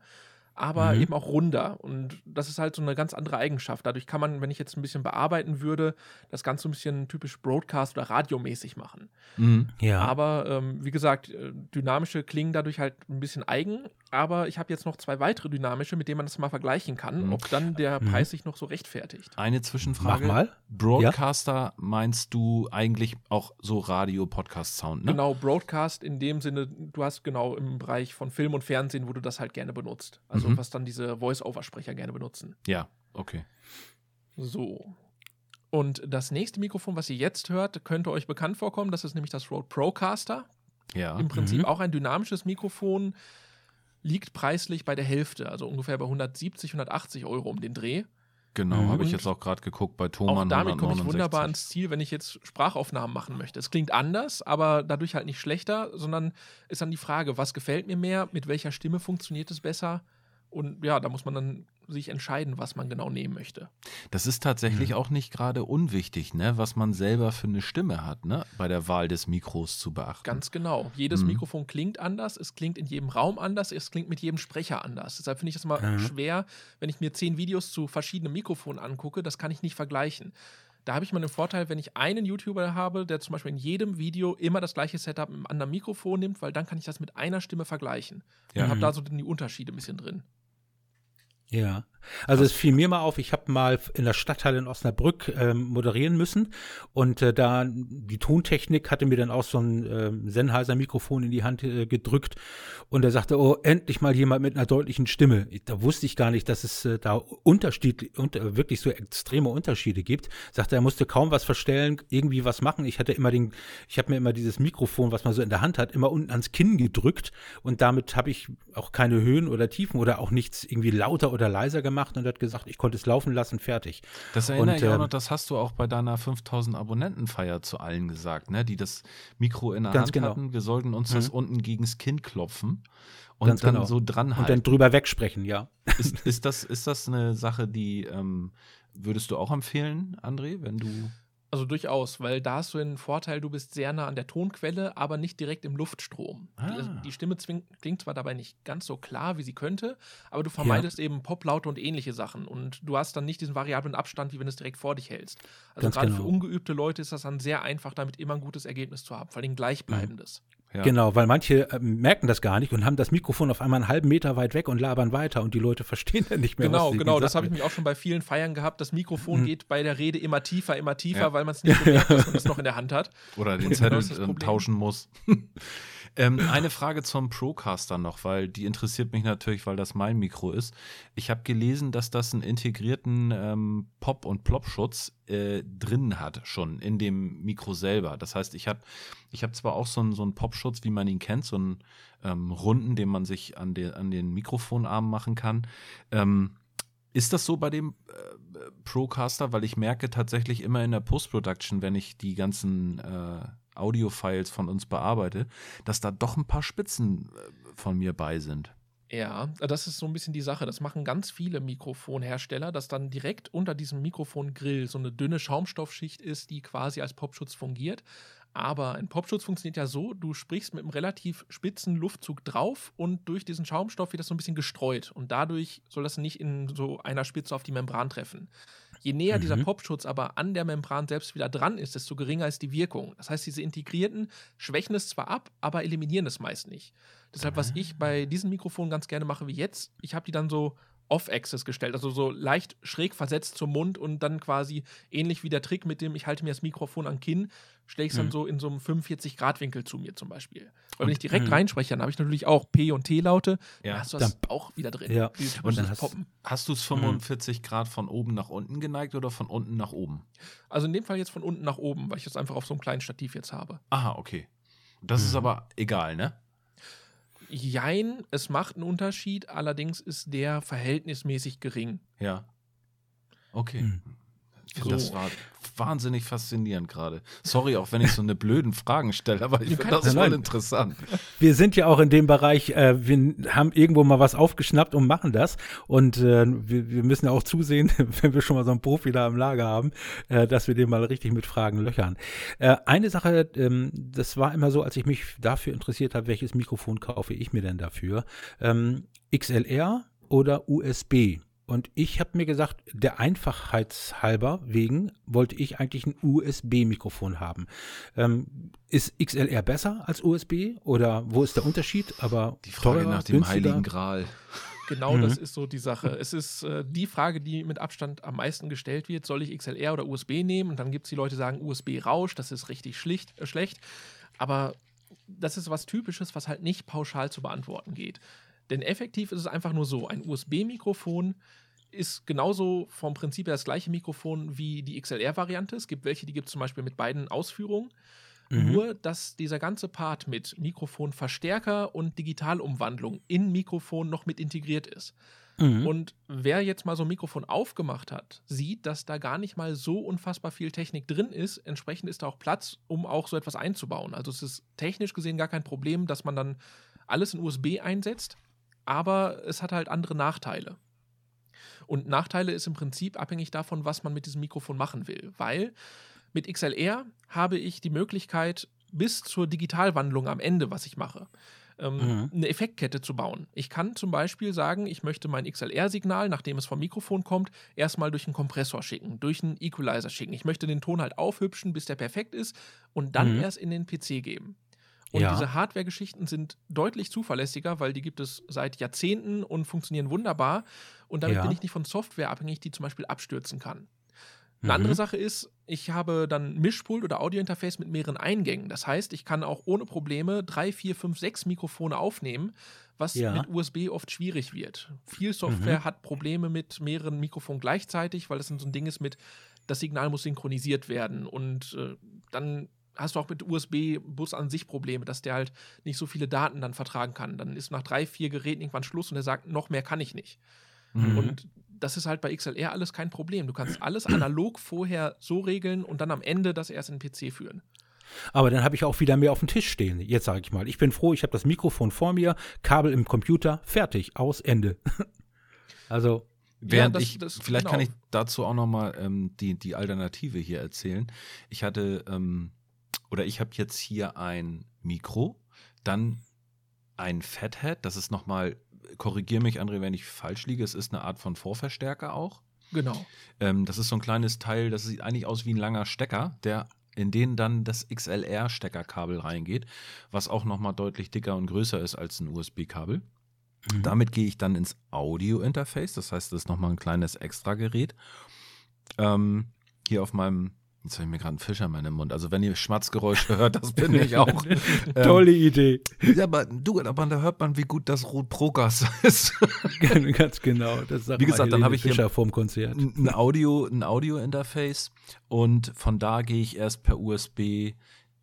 aber mhm. eben auch runder. Und das ist halt so eine ganz andere Eigenschaft. Dadurch kann man, wenn ich jetzt ein bisschen bearbeiten würde, das Ganze ein bisschen typisch Broadcast- oder radiomäßig machen. Mhm. Ja. Aber ähm, wie gesagt, äh, dynamische klingen dadurch halt ein bisschen eigen. Aber ich habe jetzt noch zwei weitere dynamische, mit denen man das mal vergleichen kann, mhm. ob dann der mhm. Preis sich noch so rechtfertigt. Eine Zwischenfrage. Mach mal. Broadcaster ja. meinst du eigentlich auch so Radio-Podcast-Sound, ne? Genau, Broadcast in dem Sinne, du hast genau im Bereich von Film und Fernsehen, wo du das halt gerne benutzt. Also mhm. was dann diese Voice-Over-Sprecher gerne benutzen. Ja, okay. So. Und das nächste Mikrofon, was ihr jetzt hört, könnte euch bekannt vorkommen. Das ist nämlich das Rode Procaster. Ja. Im Prinzip mhm. auch ein dynamisches Mikrofon. Liegt preislich bei der Hälfte, also ungefähr bei 170, 180 Euro um den Dreh. Genau, habe ich jetzt auch gerade geguckt bei Thomann. Auch damit komme ich wunderbar ins Ziel, wenn ich jetzt Sprachaufnahmen machen möchte. Es klingt anders, aber dadurch halt nicht schlechter, sondern ist dann die Frage, was gefällt mir mehr, mit welcher Stimme funktioniert es besser? Und ja, da muss man dann sich entscheiden, was man genau nehmen möchte. Das ist tatsächlich mhm. auch nicht gerade unwichtig, ne, was man selber für eine Stimme hat, ne, bei der Wahl des Mikros zu beachten. Ganz genau. Jedes mhm. Mikrofon klingt anders, es klingt in jedem Raum anders, es klingt mit jedem Sprecher anders. Deshalb finde ich das mal mhm. schwer, wenn ich mir zehn Videos zu verschiedenen Mikrofonen angucke, das kann ich nicht vergleichen. Da habe ich mal den Vorteil, wenn ich einen YouTuber habe, der zum Beispiel in jedem Video immer das gleiche Setup mit einem anderen Mikrofon nimmt, weil dann kann ich das mit einer Stimme vergleichen. Ja. Und habe Mhm. da so die Unterschiede ein bisschen drin. Ja, also es fiel mir mal auf, ich habe mal in der Stadthalle in Osnabrück ähm, moderieren müssen und äh, da die Tontechnik hatte mir dann auch so ein ähm, Sennheiser Mikrofon in die Hand äh, gedrückt und er sagte, oh, endlich mal jemand mit einer deutlichen Stimme. Ich, da wusste ich gar nicht, dass es äh, da Unterschied, unter, wirklich so extreme Unterschiede gibt. Sagte, er musste kaum was verstellen, irgendwie was machen. Ich hatte immer den, ich habe mir immer dieses Mikrofon, was man so in der Hand hat, immer unten ans Kinn gedrückt und damit habe ich auch keine Höhen oder Tiefen oder auch nichts irgendwie lauter oder leiser gemacht und hat gesagt, ich konnte es laufen lassen, fertig. Das erinnere Und, ich auch ähm, noch, das hast du auch bei deiner 5000 Abonnentenfeier zu allen gesagt, ne? die das Mikro in der Ganz Hand genau. hatten. Wir sollten uns das unten gegens Kinn klopfen und Ganz dann genau. so dran Und dann drüber wegsprechen, ja. Ist, ist, das, ist das eine Sache, die ähm, würdest du auch empfehlen, André, wenn du. Also durchaus, weil da hast du den Vorteil, du bist sehr nah an der Tonquelle, aber nicht direkt im Luftstrom. Ah. Die, die Stimme zwing, klingt zwar dabei nicht ganz so klar, wie sie könnte, aber du vermeidest eben Poplaute und ähnliche Sachen. Und du hast dann nicht diesen variablen Abstand, wie wenn du es direkt vor dich hältst. Also gerade genau. für ungeübte Leute ist das dann sehr einfach, damit immer ein gutes Ergebnis zu haben, vor allem gleichbleibendes. Ja. Genau, weil manche ähm, merken das gar nicht und haben das Mikrofon auf einmal einen halben Meter weit weg und labern weiter und die Leute verstehen dann nicht mehr, Genau, was sie genau. Das habe ich mich auch schon bei vielen Feiern gehabt. Das Mikrofon Mhm. geht bei der Rede immer tiefer, immer tiefer, Ja. weil man es nicht bemerkt, dass man es noch in der Hand hat. Oder den Genau, Zettel Problem. tauschen muss. ähm, eine Frage zum Procaster noch, weil die interessiert mich natürlich, weil das mein Mikro ist. Ich habe gelesen, dass das einen integrierten ähm, Pop- und Plop-Schutz äh, drin hat, schon in dem Mikro selber. Das heißt, ich habe ich hab zwar auch so einen, so einen Popschutz, wie man ihn kennt, so einen ähm, runden, den man sich an, de, an den Mikrofonarm machen kann. Ähm, ist das so bei dem äh, Procaster? Weil ich merke tatsächlich immer in der Post-Production, wenn ich die ganzen äh, Audio-Files von uns bearbeite, dass da doch ein paar Spitzen äh, von mir bei sind. Ja, das ist so ein bisschen die Sache. Das machen ganz viele Mikrofonhersteller, dass dann direkt unter diesem Mikrofongrill so eine dünne Schaumstoffschicht ist, die quasi als Popschutz fungiert. Aber ein Popschutz funktioniert ja so, du sprichst mit einem relativ spitzen Luftzug drauf und durch diesen Schaumstoff wird das so ein bisschen gestreut. Und dadurch soll das nicht in so einer Spitze auf die Membran treffen. Je näher dieser Mhm. Popschutz aber an der Membran selbst wieder dran ist, desto geringer ist die Wirkung. Das heißt, diese integrierten schwächen es zwar ab, aber eliminieren es meist nicht. Deshalb, was ich bei diesen Mikrofonen ganz gerne mache wie jetzt, ich habe die dann so off-axis gestellt, also so leicht schräg versetzt zum Mund und dann quasi ähnlich wie der Trick mit dem, ich halte mir das Mikrofon am Kinn, stelle ich es dann Mhm. so in so einem 45-Grad-Winkel zu mir zum Beispiel. Weil wenn Und- ich direkt Mhm. reinspreche, dann habe ich natürlich auch P- und T-Laute, Ja. dann hast du das Dann- auch wieder drin. Ja. Und dann hast- Poppen. Hast du es 45 Grad von oben nach unten geneigt oder von unten nach oben? Also in dem Fall jetzt von unten nach oben, weil ich das einfach auf so einem kleinen Stativ jetzt habe. Aha, okay. Das ist Mhm. aber egal, ne? Jein, es macht einen Unterschied, allerdings ist der verhältnismäßig gering. Ja. Okay. Hm. Finde, Das So. war wahnsinnig faszinierend gerade. Sorry, auch wenn ich so eine blöden Fragen stelle, aber ich finde das voll nein. interessant. Wir sind ja auch in dem Bereich, äh, wir haben irgendwo mal was aufgeschnappt und machen das. Und äh, wir, wir müssen ja auch zusehen, wenn wir schon mal so einen Profi da im Lager haben, äh, dass wir den mal richtig mit Fragen löchern. Äh, eine Sache, ähm, das war immer so, als ich mich dafür interessiert habe, welches Mikrofon kaufe ich mir denn dafür? Ähm, XLR oder USB? Und ich habe mir gesagt, der Einfachheitshalber wegen wollte ich eigentlich ein USB-Mikrofon haben. Ähm, ist XLR besser als USB oder wo ist der Unterschied? Aber Die Frage teurer, nach dem günstiger? Heiligen Gral. Genau Mhm. das ist so die Sache. Es ist äh, die Frage, die mit Abstand am meisten gestellt wird. Soll ich XLR oder USB nehmen? Und dann gibt es die Leute, die sagen, USB rauscht, das ist richtig schlicht, äh, schlecht. Aber das ist was Typisches, was halt nicht pauschal zu beantworten geht. Denn effektiv ist es einfach nur so: ein USB-Mikrofon ist genauso vom Prinzip her das gleiche Mikrofon wie die XLR-Variante. Es gibt welche, die gibt es zum Beispiel mit beiden Ausführungen. Mhm. Nur, dass dieser ganze Part mit Mikrofonverstärker und Digitalumwandlung in Mikrofon noch mit integriert ist. Mhm. Und wer jetzt mal so ein Mikrofon aufgemacht hat, sieht, dass da gar nicht mal so unfassbar viel Technik drin ist. Entsprechend ist da auch Platz, um auch so etwas einzubauen. Also es ist technisch gesehen gar kein Problem, dass man dann alles in USB einsetzt, aber es hat halt andere Nachteile. Und Nachteile ist im Prinzip abhängig davon, was man mit diesem Mikrofon machen will. Weil mit XLR habe ich die Möglichkeit, bis zur Digitalwandlung am Ende, was ich mache, ähm, mhm. eine Effektkette zu bauen. Ich kann zum Beispiel sagen, ich möchte mein XLR-Signal, nachdem es vom Mikrofon kommt, erstmal durch einen Kompressor schicken, durch einen Equalizer schicken. Ich möchte den Ton halt aufhübschen, bis der perfekt ist und dann mhm. erst in den PC geben. Und ja. diese Hardware-Geschichten sind deutlich zuverlässiger, weil die gibt es seit Jahrzehnten und funktionieren wunderbar. Und damit ja. bin ich nicht von Software abhängig, die zum Beispiel abstürzen kann. Eine mhm. andere Sache ist, ich habe dann Mischpult oder Audiointerface mit mehreren Eingängen. Das heißt, ich kann auch ohne Probleme drei, vier, fünf, sechs Mikrofone aufnehmen, was ja. mit USB oft schwierig wird. Viel Software mhm. hat Probleme mit mehreren Mikrofonen gleichzeitig, weil das so ein Ding ist mit, das Signal muss synchronisiert werden. Und äh, dann hast du auch mit USB-Bus an sich Probleme, dass der halt nicht so viele Daten dann vertragen kann. Dann ist nach drei, vier Geräten irgendwann Schluss und er sagt, noch mehr kann ich nicht. Mhm. Und das ist halt bei XLR alles kein Problem. Du kannst alles analog vorher so regeln und dann am Ende das erst in den PC führen. Aber dann habe ich auch wieder mehr auf dem Tisch stehen. Jetzt sage ich mal, ich bin froh, ich habe das Mikrofon vor mir, Kabel im Computer, fertig, aus, Ende. also Während ja, das, ich, das, vielleicht genau. kann ich dazu auch noch mal ähm, die, die Alternative hier erzählen. Ich hatte, ähm, oder ich habe jetzt hier ein Mikro, dann ein Fathead, das ist noch mal korrigiere mich, André, wenn ich falsch liege, es ist eine Art von Vorverstärker auch. Genau. Ähm, das ist so ein kleines Teil, das sieht eigentlich aus wie ein langer Stecker, der in den dann das XLR-Steckerkabel reingeht, was auch nochmal deutlich dicker und größer ist als ein USB-Kabel. Mhm. Damit gehe ich dann ins Audio-Interface, das heißt, das ist nochmal ein kleines Extra-Gerät. Ähm, hier auf meinem Jetzt habe ich mir gerade einen Fischer in meinem Mund. Also wenn ihr Schmatzgeräusche hört, das bin ich auch. Tolle ähm, Idee. Ja, aber du, aber da hört man, wie gut das Rot Progas ist. Ganz genau. Das wie gesagt, dann habe ich Fischer hier vorm Konzert. ein Audio, ein Audio-Interface und von da gehe ich erst per USB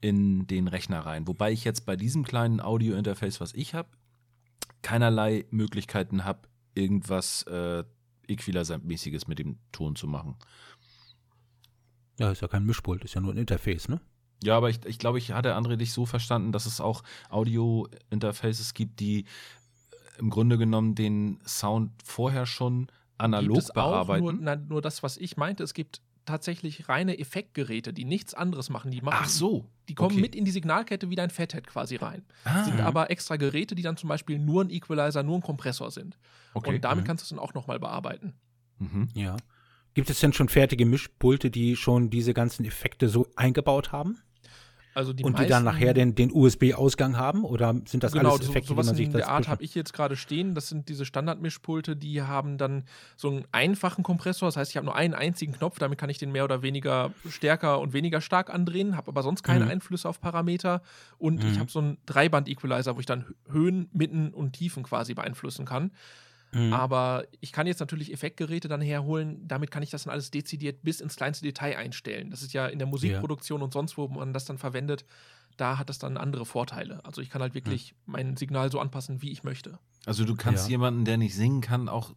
in den Rechner rein. Wobei ich jetzt bei diesem kleinen Audio-Interface, was ich habe, keinerlei Möglichkeiten habe, irgendwas äh, Equalizer-mäßiges mit dem Ton zu machen. Ja, ist ja kein Mischpult, ist ja nur ein Interface, ne? Ja, aber ich, ich glaube, ich hatte André dich so verstanden, dass es auch Audio-Interfaces gibt, die im Grunde genommen den Sound vorher schon analog bearbeiten. Nur, na, nur das, was ich meinte, es gibt tatsächlich reine Effektgeräte, die nichts anderes machen. Die machen Ach so. Die kommen okay. mit in die Signalkette wie dein Fathead quasi rein. Ah. Sind aber extra Geräte, die dann zum Beispiel nur ein Equalizer, nur ein Kompressor sind. Okay. Und damit mhm. kannst du es dann auch nochmal bearbeiten. Mhm. Ja. Gibt es denn schon fertige Mischpulte, die schon diese ganzen Effekte so eingebaut haben? Also die und die dann nachher den, den USB-Ausgang haben? Oder sind das genau, alles Effekte, so, sowas die man sich in der Art habe ich jetzt gerade stehen. Das sind diese Standard-Mischpulte, die haben dann so einen einfachen Kompressor. Das heißt, ich habe nur einen einzigen Knopf, damit kann ich den mehr oder weniger stärker und weniger stark andrehen, habe aber sonst keine mhm. Einflüsse auf Parameter. Und mhm. ich habe so einen Dreiband-Equalizer, wo ich dann Höhen, Mitten und Tiefen quasi beeinflussen kann. Mhm. Aber ich kann jetzt natürlich Effektgeräte dann herholen, damit kann ich das dann alles dezidiert bis ins kleinste Detail einstellen. Das ist ja in der Musikproduktion ja. und sonst, wo man das dann verwendet, da hat das dann andere Vorteile. Also ich kann halt wirklich mhm. mein Signal so anpassen, wie ich möchte. Also du kannst ja. jemanden, der nicht singen kann, auch,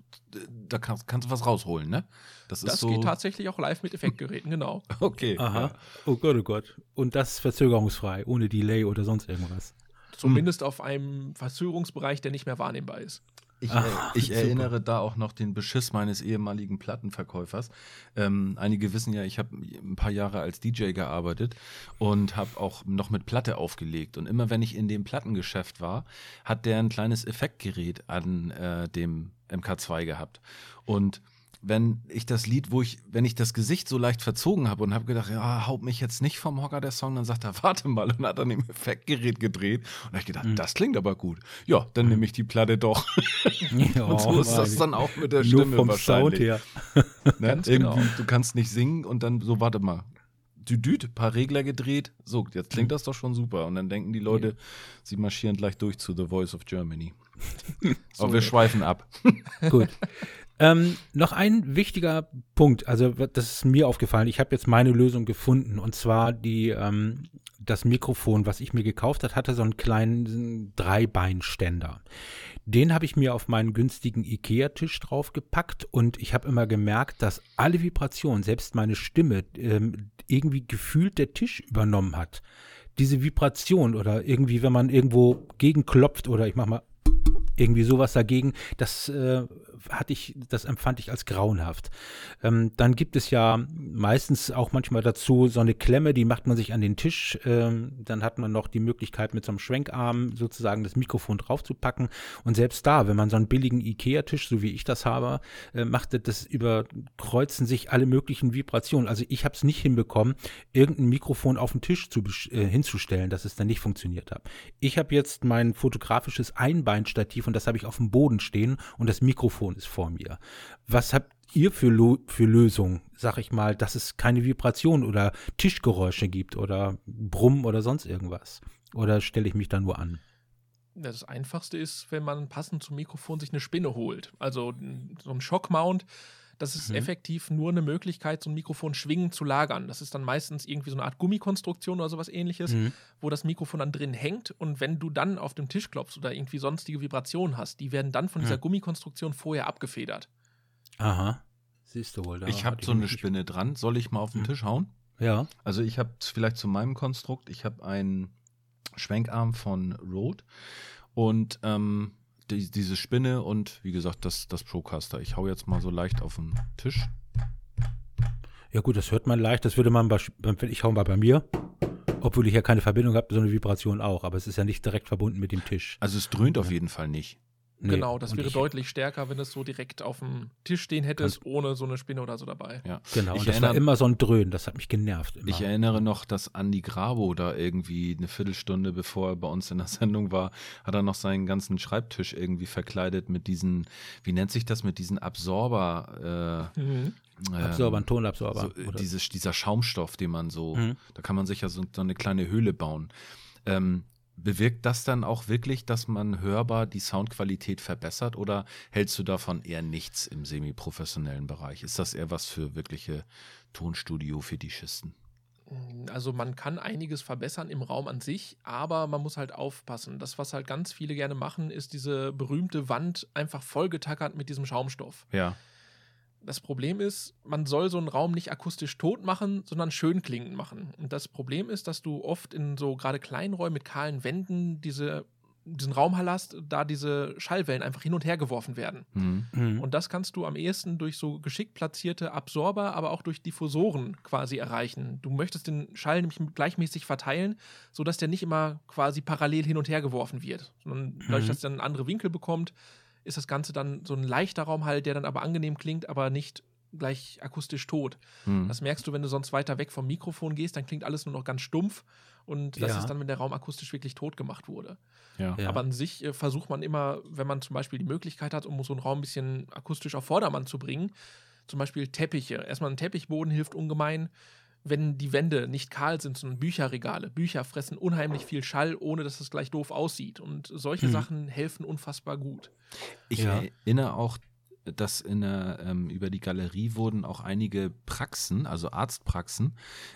da kannst, kannst du was rausholen, ne? Das, das so geht tatsächlich auch live mit Effektgeräten, genau. Okay. Aha. Ja. Oh Gott, oh Gott. Und das verzögerungsfrei, ohne Delay oder sonst irgendwas. Zumindest hm. auf einem Verzögerungsbereich, der nicht mehr wahrnehmbar ist. Ich, Ach, ich erinnere da auch noch den Beschiss meines ehemaligen Plattenverkäufers. Ähm, einige wissen ja, ich habe ein paar Jahre als DJ gearbeitet und habe auch noch mit Platte aufgelegt. Und immer wenn ich in dem Plattengeschäft war, hat der ein kleines Effektgerät an äh, dem MK2 gehabt. Und wenn ich das Lied, wo ich, wenn ich das Gesicht so leicht verzogen habe und habe gedacht, ja, haut mich jetzt nicht vom Hocker der Song, dann sagt er, warte mal und hat dann im Effektgerät gedreht und habe ich gedacht, mhm. das klingt aber gut. Ja, dann mhm. nehme ich die Platte doch. Ja, und so ist das dann auch mit der Stimme Nur vom wahrscheinlich. Sound her. ne? Genau. du kannst nicht singen und dann so, warte mal, düdüt, paar Regler gedreht. So, jetzt klingt das doch schon super. Und dann denken die Leute, ja. sie marschieren gleich durch zu The Voice of Germany. so, Aber wir schweifen ab. Gut. Ähm, noch ein wichtiger Punkt, also das ist mir aufgefallen. Ich habe jetzt meine Lösung gefunden und zwar die ähm, das Mikrofon, was ich mir gekauft habe, hatte so einen kleinen Dreibeinständer. Den habe ich mir auf meinen günstigen Ikea-Tisch draufgepackt und ich habe immer gemerkt, dass alle Vibrationen, selbst meine Stimme, ähm, irgendwie gefühlt der Tisch übernommen hat. Diese Vibration oder irgendwie, wenn man irgendwo gegenklopft oder ich mach mal irgendwie sowas dagegen, das äh, hatte ich, das empfand ich als grauenhaft. Ähm, dann gibt es ja meistens auch manchmal dazu so eine Klemme, die macht man sich an den Tisch. Ähm, dann hat man noch die Möglichkeit, mit so einem Schwenkarm sozusagen das Mikrofon draufzupacken. Und selbst da, wenn man so einen billigen Ikea-Tisch, so wie ich das habe, äh, macht das überkreuzen sich alle möglichen Vibrationen. Also ich habe es nicht hinbekommen, irgendein Mikrofon auf den Tisch zu, äh, hinzustellen, dass es dann nicht funktioniert hat. Ich habe jetzt mein fotografisches Einbeinstativ und das habe ich auf dem Boden stehen und das Mikrofon ist vor mir. Was habt ihr für, Lo für Lösungen, sag ich mal, dass es keine Vibration oder Tischgeräusche gibt oder Brumm oder sonst irgendwas? Oder stelle ich mich da nur an? Das Einfachste ist, wenn man passend zum Mikrofon sich eine Spinne holt. Also so ein Shockmount, das ist mhm. effektiv nur eine Möglichkeit, so ein Mikrofon schwingend zu lagern. Das ist dann meistens irgendwie so eine Art Gummikonstruktion oder sowas ähnliches, mhm. wo das Mikrofon dann drin hängt. Und wenn du dann auf dem Tisch klopfst oder irgendwie sonstige Vibrationen hast, die werden dann von dieser mhm. Gummikonstruktion vorher abgefedert. Aha. Siehst du wohl. Da ich habe so eine Spinne dran. Soll ich mal auf den mhm. Tisch hauen? Ja. Also ich habe vielleicht zu meinem Konstrukt, ich habe einen Schwenkarm von Rode und ähm, die, diese Spinne und wie gesagt das, das Procaster. Ich hau jetzt mal so leicht auf den Tisch. Ja gut, das hört man leicht. Das würde man bei, ich hau mal bei mir. Obwohl ich ja keine Verbindung habe, so eine Vibration auch. Aber es ist ja nicht direkt verbunden mit dem Tisch. Also es dröhnt auf jeden Fall nicht. Nee. Genau, das wäre ich, deutlich stärker, wenn es so direkt auf dem Tisch stehen hättest, ohne so eine Spinne oder so dabei. Ja, genau. Ich und das erinnere, war immer so ein Dröhnen, das hat mich genervt. Immer. Ich erinnere noch, dass Andy Grabo da irgendwie eine Viertelstunde, bevor er bei uns in der Sendung war, hat er noch seinen ganzen Schreibtisch irgendwie verkleidet mit diesen, wie nennt sich das, mit diesen Absorber. Äh, mhm. Absorber, ein Tonabsorber. So, dieses, dieser Schaumstoff, den man so, mhm. da kann man sich ja so, so eine kleine Höhle bauen. Ähm, Bewirkt das dann auch wirklich, dass man hörbar die Soundqualität verbessert oder hältst du davon eher nichts im semi-professionellen Bereich? Ist das eher was für wirkliche Tonstudio-Fetischisten? Also man kann einiges verbessern im Raum an sich, aber man muss halt aufpassen. Das, was halt ganz viele gerne machen, ist diese berühmte Wand einfach vollgetackert mit diesem Schaumstoff. Ja. Das Problem ist, man soll so einen Raum nicht akustisch tot machen, sondern schön klingend machen. Und das Problem ist, dass du oft in so gerade kleinen Räumen mit kahlen Wänden diese, diesen Raum hast, da diese Schallwellen einfach hin und her geworfen werden. Mhm. mhm. Und das kannst du am ehesten durch so geschickt platzierte Absorber, aber auch durch Diffusoren quasi erreichen. Du möchtest den Schall nämlich gleichmäßig verteilen, sodass der nicht immer quasi parallel hin und her geworfen wird, sondern dadurch, mhm. dass er einen anderen Winkel bekommt, ist das Ganze dann so ein leichter Raum halt, der dann aber angenehm klingt, aber nicht gleich akustisch tot. Hm. Das merkst du, wenn du sonst weiter weg vom Mikrofon gehst, dann klingt alles nur noch ganz stumpf und das ja. ist dann, wenn der Raum akustisch wirklich tot gemacht wurde. Ja. Aber an sich äh, versucht man immer, wenn man zum Beispiel die Möglichkeit hat, um so einen Raum ein bisschen akustisch auf Vordermann zu bringen, zum Beispiel Teppiche. Erstmal ein Teppichboden hilft ungemein wenn die Wände nicht kahl sind, sondern Bücherregale. Bücher fressen unheimlich viel Schall, ohne dass es gleich doof aussieht. Und solche mhm. Sachen helfen unfassbar gut. Ich ja. erinnere auch, dass in der, ähm, über die Galerie wurden auch einige Praxen, also Arztpraxen,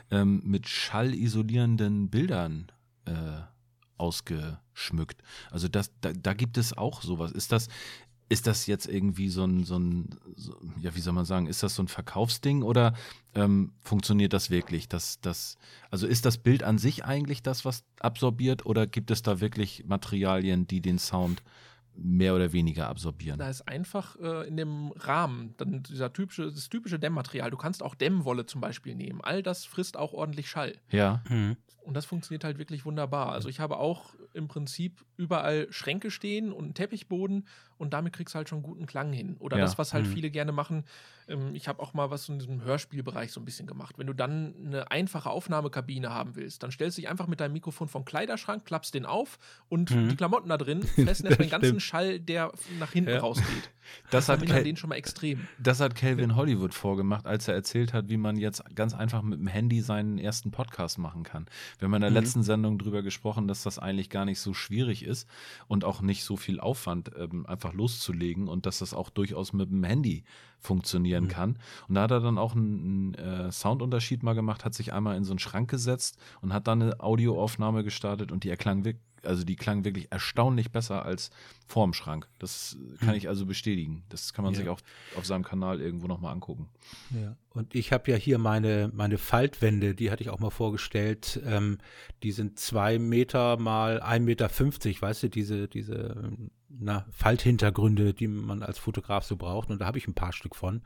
ähm, mit schallisolierenden Bildern äh, ausgeschmückt. Also das, da, da gibt es auch sowas. Ist das, ist das jetzt irgendwie so ein, so ein so, ja, wie soll man sagen, ist das so ein Verkaufsding oder ähm, funktioniert das wirklich? Das, das, also ist das Bild an sich eigentlich das, was absorbiert oder gibt es da wirklich Materialien, die den Sound mehr oder weniger absorbieren. Da ist einfach äh, in dem Rahmen dann dieser typische, das typische Dämmmaterial. Du kannst auch Dämmwolle zum Beispiel nehmen. All das frisst auch ordentlich Schall. Ja. Mhm. Und das funktioniert halt wirklich wunderbar. Also ich habe auch im Prinzip überall Schränke stehen und einen Teppichboden und damit kriegst du halt schon guten Klang hin. Oder ja. das, was halt mhm. viele gerne machen. Ähm, ich habe auch mal was in diesem Hörspielbereich so ein bisschen gemacht. Wenn du dann eine einfache Aufnahmekabine haben willst, dann stellst du dich einfach mit deinem Mikrofon vom Kleiderschrank, klappst den auf und mhm. die Klamotten da drin fressen erst den ganzen Schall, der nach hinten ja. rausgeht. Das, das hat Cal den schon mal extrem. Das hat Calvin Hollywood vorgemacht, als er erzählt hat, wie man jetzt ganz einfach mit dem Handy seinen ersten Podcast machen kann. Wir haben in der mhm. letzten Sendung drüber gesprochen, dass das eigentlich gar nicht so schwierig ist und auch nicht so viel Aufwand, ähm, einfach loszulegen und dass das auch durchaus mit dem Handy funktionieren mhm. kann. Und da hat er dann auch einen, einen äh, Soundunterschied mal gemacht, hat sich einmal in so einen Schrank gesetzt und hat dann eine Audioaufnahme gestartet und die erklang wirklich also die klang wirklich erstaunlich besser als vorm Schrank. Das kann hm. ich also bestätigen. Das kann man ja. sich auch auf seinem Kanal irgendwo nochmal angucken. Ja, und ich habe ja hier meine, meine Faltwände, die hatte ich auch mal vorgestellt. Ähm, die sind zwei Meter mal 1,50 Meter, weißt du, diese, diese na, Falthintergründe, die man als Fotograf so braucht. Und da habe ich ein paar Stück von.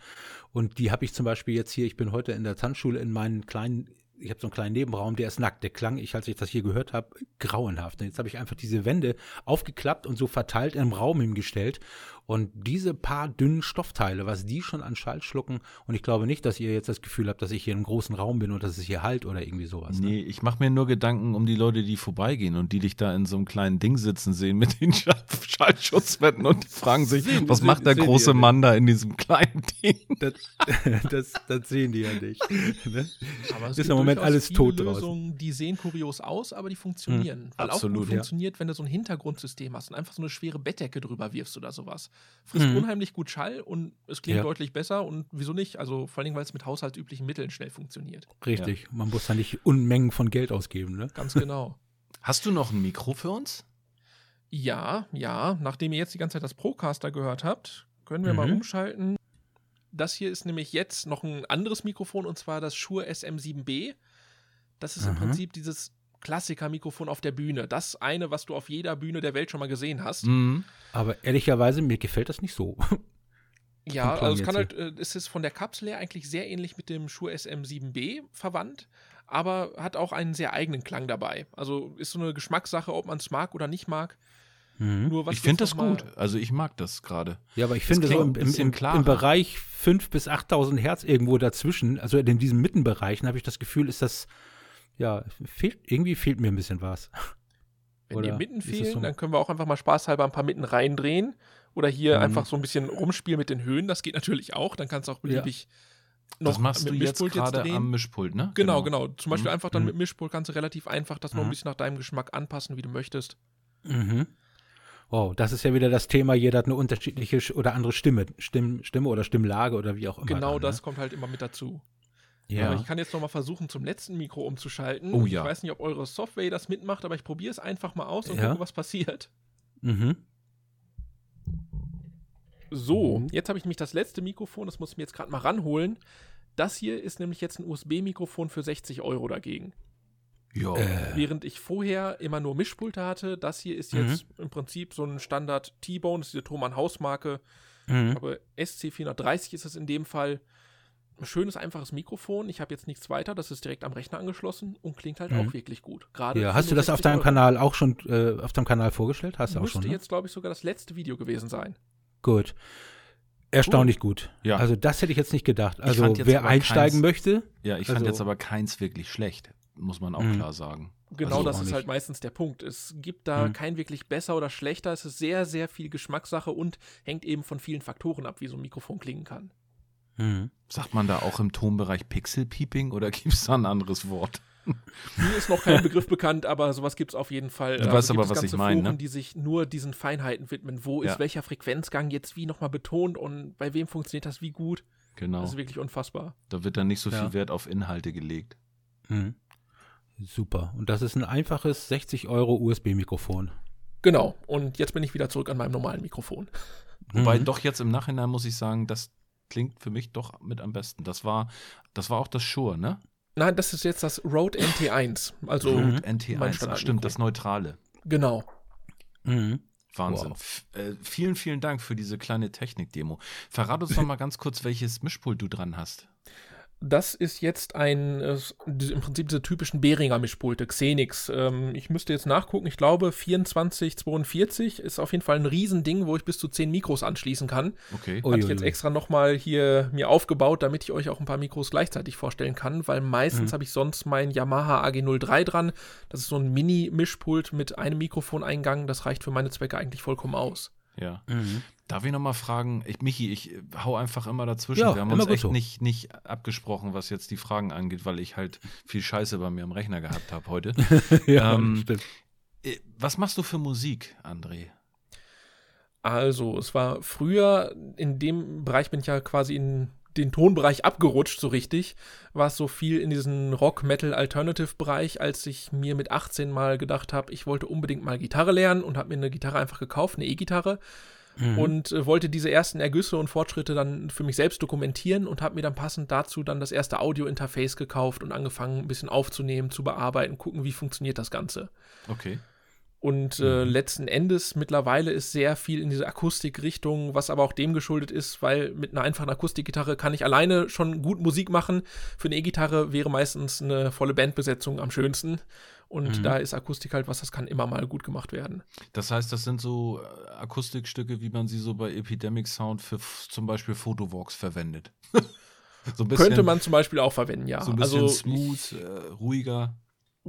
Und die habe ich zum Beispiel jetzt hier, ich bin heute in der Tanzschule in meinen kleinen ich habe so einen kleinen Nebenraum, der ist nackt. Der klang, ich, als ich das hier gehört habe, grauenhaft. Jetzt habe ich einfach diese Wände aufgeklappt und so verteilt im Raum hingestellt. Und diese paar dünnen Stoffteile, was die schon an Schall schlucken, und ich glaube nicht, dass ihr jetzt das Gefühl habt, dass ich hier in einem großen Raum bin und dass es hier halt oder irgendwie sowas. Ne? Nee, ich mache mir nur Gedanken um die Leute, die vorbeigehen und die dich da in so einem kleinen Ding sitzen sehen mit den Schallschutzwänden und fragen sich, sehen, was macht der große Mann da in diesem kleinen Ding? Das, das, das sehen die ja nicht. Ne? Aber es ist im Moment alles tot Lösungen, draußen. Die sehen kurios aus, aber die funktionieren. Hm, Weil absolut, auch gut funktioniert, ja. wenn du so ein Hintergrundsystem hast und einfach so eine schwere Bettdecke drüber wirfst oder sowas frisst mhm. unheimlich gut Schall und es klingt ja. deutlich besser und wieso nicht? Also vor allem, weil es mit haushaltsüblichen Mitteln schnell funktioniert. Richtig, ja. man muss da nicht Unmengen von Geld ausgeben, ne? Ganz genau. Hast du noch ein Mikro für uns? Ja, ja. Nachdem ihr jetzt die ganze Zeit das Procaster gehört habt, können wir mhm. mal umschalten. Das hier ist nämlich jetzt noch ein anderes Mikrofon und zwar das Shure SM7B. Das ist mhm. im Prinzip dieses Klassiker-Mikrofon auf der Bühne. Das eine, was du auf jeder Bühne der Welt schon mal gesehen hast. Mhm. Aber ehrlicherweise, mir gefällt das nicht so. Ja, also es kann halt, äh, es ist von der Kapsel her eigentlich sehr ähnlich mit dem Shure SM7B verwandt, aber hat auch einen sehr eigenen Klang dabei. Also ist so eine Geschmackssache, ob man es mag oder nicht mag. Mhm. ich finde das gut. Also ich mag das gerade. Ja, aber ich finde so im, im, im, im Bereich 5.000 bis 8.000 Hertz irgendwo dazwischen, also in diesen Mittenbereichen, habe ich das Gefühl, ist das ja, fehlt, irgendwie fehlt mir ein bisschen was. Wenn Oder dir Mitten fehlen, so? dann können wir auch einfach mal spaßhalber ein paar Mitten reindrehen. Oder hier mhm. einfach so ein bisschen rumspielen mit den Höhen. Das geht natürlich auch. Dann kannst du auch beliebig ja. noch das machst mit du Mischpult jetzt gerade am Mischpult, ne? Genau, genau. genau. Zum Beispiel mhm. einfach dann mhm. mit Mischpult kannst du relativ einfach das noch ein mhm. bisschen nach deinem Geschmack anpassen, wie du möchtest. Mhm. Wow, das ist ja wieder das Thema, jeder hat eine unterschiedliche oder andere Stimme, Stimm, Stimme oder Stimmlage oder wie auch immer. Genau dann, das ne? kommt halt immer mit dazu. Ja. Aber ich kann jetzt noch mal versuchen, zum letzten Mikro umzuschalten. Oh ja. Ich weiß nicht, ob eure Software das mitmacht, aber ich probiere es einfach mal aus und ja. gucke, was passiert. Mhm. So, mhm. jetzt habe ich nämlich das letzte Mikrofon, das muss ich mir jetzt gerade mal ranholen. Das hier ist nämlich jetzt ein USB-Mikrofon für 60 Euro dagegen. Ja. Äh. Während ich vorher immer nur Mischpulte hatte, das hier ist jetzt mhm. im Prinzip so ein Standard T-Bone, das ist die Thomann Hausmarke. Mhm. Aber SC430 ist es in dem Fall schönes, einfaches Mikrofon. Ich habe jetzt nichts weiter, das ist direkt am Rechner angeschlossen und klingt halt mhm. auch wirklich gut. Gerade ja, hast du das auf deinem Euro. Kanal auch schon äh, auf deinem Kanal vorgestellt? Hast du auch schon? Müsste ne? jetzt, glaube ich, sogar das letzte Video gewesen sein. Gut. Erstaunlich cool. gut. Ja. Also das hätte ich jetzt nicht gedacht. Also wer einsteigen keins, möchte. Ja, ich also, fand jetzt aber keins wirklich schlecht, muss man auch mhm. klar sagen. Genau, also das ist halt meistens der Punkt. Es gibt da mhm. kein wirklich besser oder schlechter. Es ist sehr, sehr viel Geschmackssache und hängt eben von vielen Faktoren ab, wie so ein Mikrofon klingen kann. Mhm. Sagt man da auch im Tonbereich Pixel-Peeping oder gibt es da ein anderes Wort? Mir ist noch kein Begriff bekannt, aber sowas gibt es auf jeden Fall. Du also weißt aber, was ich meine. Ne? die sich nur diesen Feinheiten widmen. Wo ja. ist welcher Frequenzgang jetzt wie nochmal betont und bei wem funktioniert das wie gut? Genau. Das ist wirklich unfassbar. Da wird dann nicht so viel ja. Wert auf Inhalte gelegt. Mhm. Super. Und das ist ein einfaches 60 Euro USB-Mikrofon. Genau. Und jetzt bin ich wieder zurück an meinem normalen Mikrofon. Wobei mhm. doch jetzt im Nachhinein muss ich sagen, dass klingt für mich doch mit am besten. Das war, das war auch das Shure, ne? Nein, das ist jetzt das Rode NT1. Also Rode NT1, ach, stimmt, das Neutrale. Genau. Mhm. Wahnsinn. Wow. Äh, vielen, vielen Dank für diese kleine Technik-Demo. Verrat uns noch mal ganz kurz, welches Mischpult du dran hast. Das ist jetzt ein, äh, im Prinzip diese typischen Behringer Mischpulte, Xenix. Ähm, ich müsste jetzt nachgucken, ich glaube 2442 ist auf jeden Fall ein Riesending, wo ich bis zu 10 Mikros anschließen kann. Okay. Hatte ich jetzt extra nochmal hier mir aufgebaut, damit ich euch auch ein paar Mikros gleichzeitig vorstellen kann, weil meistens mhm. habe ich sonst mein Yamaha AG03 dran. Das ist so ein Mini-Mischpult mit einem Mikrofoneingang. Das reicht für meine Zwecke eigentlich vollkommen aus. Ja. Mhm. Darf ich nochmal fragen, ich, Michi, ich hau einfach immer dazwischen. Ja, Wir haben uns echt so. nicht, nicht abgesprochen, was jetzt die Fragen angeht, weil ich halt viel Scheiße bei mir am Rechner gehabt habe heute. ja, ähm, stimmt. Äh, was machst du für Musik, André? Also, es war früher, in dem Bereich bin ich ja quasi in den Tonbereich abgerutscht, so richtig. War es so viel in diesen Rock, Metal, Alternative-Bereich, als ich mir mit 18 mal gedacht habe, ich wollte unbedingt mal Gitarre lernen und habe mir eine Gitarre einfach gekauft, eine E-Gitarre mhm. und äh, wollte diese ersten Ergüsse und Fortschritte dann für mich selbst dokumentieren und habe mir dann passend dazu dann das erste Audio-Interface gekauft und angefangen, ein bisschen aufzunehmen, zu bearbeiten, gucken, wie funktioniert das Ganze. Okay. Und äh, mhm. letzten Endes mittlerweile ist sehr viel in diese Akustikrichtung, was aber auch dem geschuldet ist, weil mit einer einfachen Akustikgitarre kann ich alleine schon gut Musik machen. Für eine E-Gitarre wäre meistens eine volle Bandbesetzung am schönsten. Und mhm. da ist Akustik halt was, das kann immer mal gut gemacht werden. Das heißt, das sind so äh, Akustikstücke, wie man sie so bei Epidemic Sound für zum Beispiel Photowalks verwendet. so bisschen, Könnte man zum Beispiel auch verwenden, ja. So ein bisschen also, smooth, äh, ruhiger.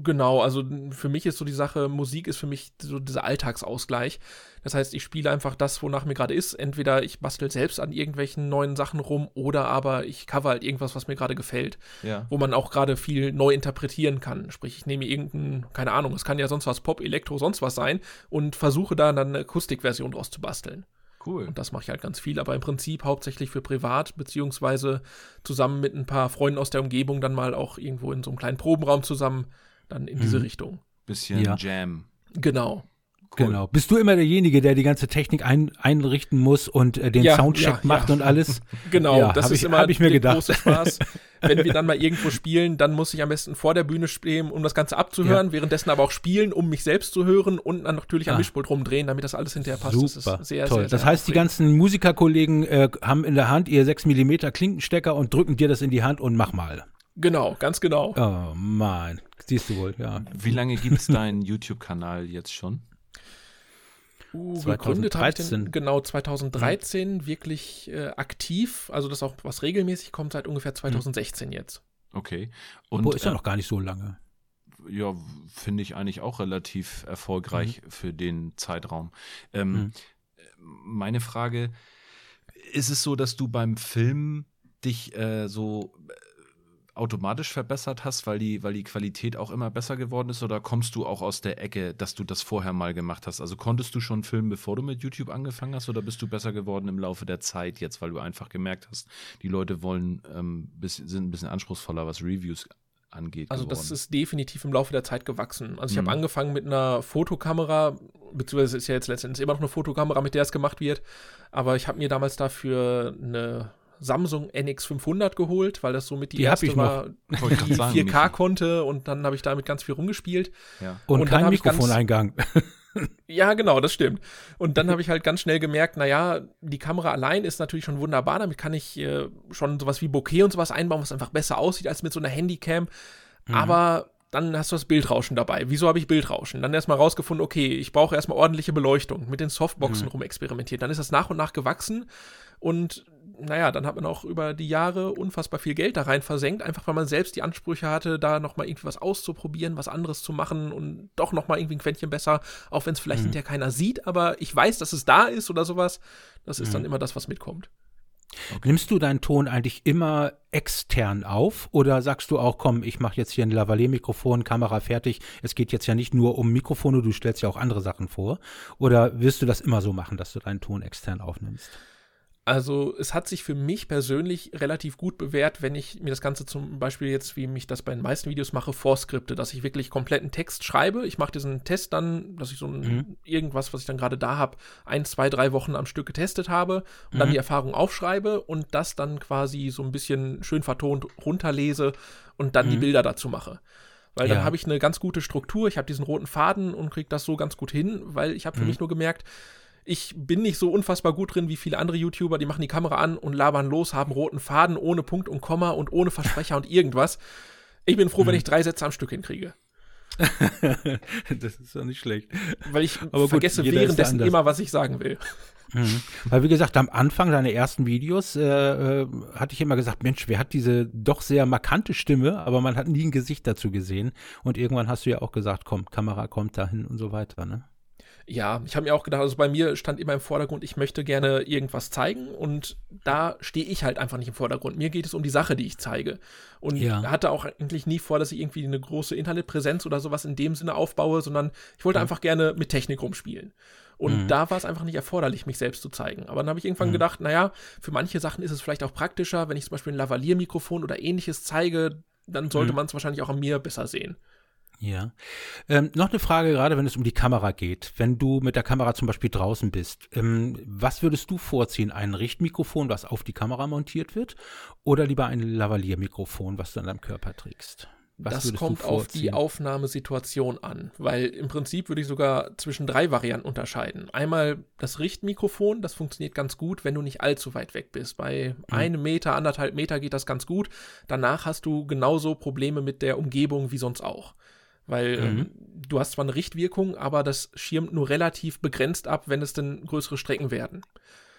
Genau, also für mich ist so die Sache, Musik ist für mich so dieser Alltagsausgleich. Das heißt, ich spiele einfach das, wonach mir gerade ist. Entweder ich bastel selbst an irgendwelchen neuen Sachen rum oder aber ich cover halt irgendwas, was mir gerade gefällt. Ja. Wo man auch gerade viel neu interpretieren kann. Sprich, ich nehme irgendeinen, keine Ahnung, es kann ja sonst was Pop, Elektro, sonst was sein und versuche da dann eine Akustikversion draus zu basteln. Cool. Und das mache ich halt ganz viel, aber im Prinzip hauptsächlich für privat, beziehungsweise zusammen mit ein paar Freunden aus der Umgebung dann mal auch irgendwo in so einem kleinen Probenraum zusammen dann in diese mhm. Richtung. Bisschen ja. Jam. Genau. Cool. Genau. Bist du immer derjenige, der die ganze Technik ein, einrichten muss und äh, den ja, Soundcheck ja, macht ja. und alles? Genau, das ist ich, immer ich mir gedacht. große Spaß. Wenn wir dann mal irgendwo spielen, dann muss ich am besten vor der Bühne stehen, um das Ganze abzuhören, währenddessen aber auch spielen, um mich selbst zu hören und dann natürlich am ah. Mischpult rumdrehen, damit das alles hinterher passt. Super. Das sehr, Toll. Sehr, sehr das heißt, die ganzen Musikerkollegen äh, haben in der Hand ihr 6 mm Klinkenstecker und drücken dir das in die Hand und mach mal. Genau, ganz genau. Oh Mann, siehst du wohl, ja. Wie lange gibt es deinen YouTube-Kanal jetzt schon? Uh, 2013. genau 2013 mhm. wirklich äh, aktiv, also das auch was regelmäßig kommt seit ungefähr 2016 mhm. jetzt. Okay. Und Wo ist ja äh, noch gar nicht so lange. Ja, finde ich eigentlich auch relativ erfolgreich mhm. für den Zeitraum. Ähm, mhm. Meine Frage, ist es so, dass du beim Film dich äh, so automatisch verbessert hast, weil die, weil die Qualität auch immer besser geworden ist? Oder kommst du auch aus der Ecke, dass du das vorher mal gemacht hast? Also konntest du schon filmen, bevor du mit YouTube angefangen hast? Oder bist du besser geworden im Laufe der Zeit jetzt, weil du einfach gemerkt hast, die Leute wollen, ähm, sind ein bisschen anspruchsvoller, was Reviews angeht. Also geworden. das ist definitiv im Laufe der Zeit gewachsen. Also ich mhm. habe angefangen mit einer Fotokamera, beziehungsweise ist ja jetzt letztendlich immer noch eine Fotokamera, mit der es gemacht wird. Aber ich habe mir damals dafür eine Samsung NX500 geholt, weil das so mit die, die erste war, die sagen, 4K konnte und dann habe ich damit ganz viel rumgespielt. Ja. Und, und kein Mikrofoneingang. ja, genau, das stimmt. Und dann habe ich halt ganz schnell gemerkt, naja, die Kamera allein ist natürlich schon wunderbar, damit kann ich äh, schon sowas wie Bokeh und sowas einbauen, was einfach besser aussieht als mit so einer Handycam. Mhm. Aber dann hast du das Bildrauschen dabei. Wieso habe ich Bildrauschen? Dann erstmal rausgefunden, okay, ich brauche erstmal ordentliche Beleuchtung, mit den Softboxen mhm. rumexperimentiert. Dann ist das nach und nach gewachsen und naja, dann hat man auch über die Jahre unfassbar viel Geld da rein versenkt, einfach weil man selbst die Ansprüche hatte, da nochmal irgendwie was auszuprobieren, was anderes zu machen und doch nochmal irgendwie ein Quäntchen besser, auch wenn es vielleicht mhm. hinterher keiner sieht, aber ich weiß, dass es da ist oder sowas. Das ist mhm. dann immer das, was mitkommt. Okay. Nimmst du deinen Ton eigentlich immer extern auf oder sagst du auch, komm, ich mache jetzt hier ein Lavalier-Mikrofon, Kamera fertig, es geht jetzt ja nicht nur um Mikrofone, du stellst ja auch andere Sachen vor. Oder wirst du das immer so machen, dass du deinen Ton extern aufnimmst? Also es hat sich für mich persönlich relativ gut bewährt, wenn ich mir das Ganze zum Beispiel jetzt, wie mich das bei den meisten Videos mache, vorskripte, dass ich wirklich kompletten Text schreibe. Ich mache diesen Test dann, dass ich so ein, mhm. irgendwas, was ich dann gerade da habe, ein, zwei, drei Wochen am Stück getestet habe und mhm. dann die Erfahrung aufschreibe und das dann quasi so ein bisschen schön vertont runterlese und dann mhm. die Bilder dazu mache. Weil dann ja. habe ich eine ganz gute Struktur, ich habe diesen roten Faden und kriege das so ganz gut hin, weil ich habe für mhm. mich nur gemerkt, ich bin nicht so unfassbar gut drin wie viele andere YouTuber, die machen die Kamera an und labern los, haben roten Faden ohne Punkt und Komma und ohne Versprecher und irgendwas. Ich bin froh, wenn ich drei Sätze am Stück hinkriege. das ist doch nicht schlecht. Weil ich Aber vergesse gut, währenddessen immer, was ich sagen will. Mhm. Weil, wie gesagt, am Anfang deiner ersten Videos äh, äh, hatte ich immer gesagt, Mensch, wer hat diese doch sehr markante Stimme, aber man hat nie ein Gesicht dazu gesehen. Und irgendwann hast du ja auch gesagt, komm, Kamera kommt dahin und so weiter, ne? Ja, ich habe mir auch gedacht, also bei mir stand immer im Vordergrund, ich möchte gerne irgendwas zeigen und da stehe ich halt einfach nicht im Vordergrund. Mir geht es um die Sache, die ich zeige. Und ja. hatte auch eigentlich nie vor, dass ich irgendwie eine große Internetpräsenz oder sowas in dem Sinne aufbaue, sondern ich wollte ja. einfach gerne mit Technik rumspielen. Und mhm. da war es einfach nicht erforderlich, mich selbst zu zeigen. Aber dann habe ich irgendwann mhm. gedacht, naja, für manche Sachen ist es vielleicht auch praktischer, wenn ich zum Beispiel ein Lavalier-Mikrofon oder ähnliches zeige, dann sollte mhm. man es wahrscheinlich auch an mir besser sehen. Ja. Ähm, noch eine Frage, gerade wenn es um die Kamera geht. Wenn du mit der Kamera zum Beispiel draußen bist, ähm, was würdest du vorziehen? Ein Richtmikrofon, was auf die Kamera montiert wird, oder lieber ein Lavalier-Mikrofon, was du an deinem Körper trägst? Was das kommt auf die Aufnahmesituation an, weil im Prinzip würde ich sogar zwischen drei Varianten unterscheiden. Einmal das Richtmikrofon, das funktioniert ganz gut, wenn du nicht allzu weit weg bist. Bei mhm. einem Meter, anderthalb Meter geht das ganz gut. Danach hast du genauso Probleme mit der Umgebung wie sonst auch. Weil mhm. ähm, du hast zwar eine Richtwirkung, aber das schirmt nur relativ begrenzt ab, wenn es denn größere Strecken werden.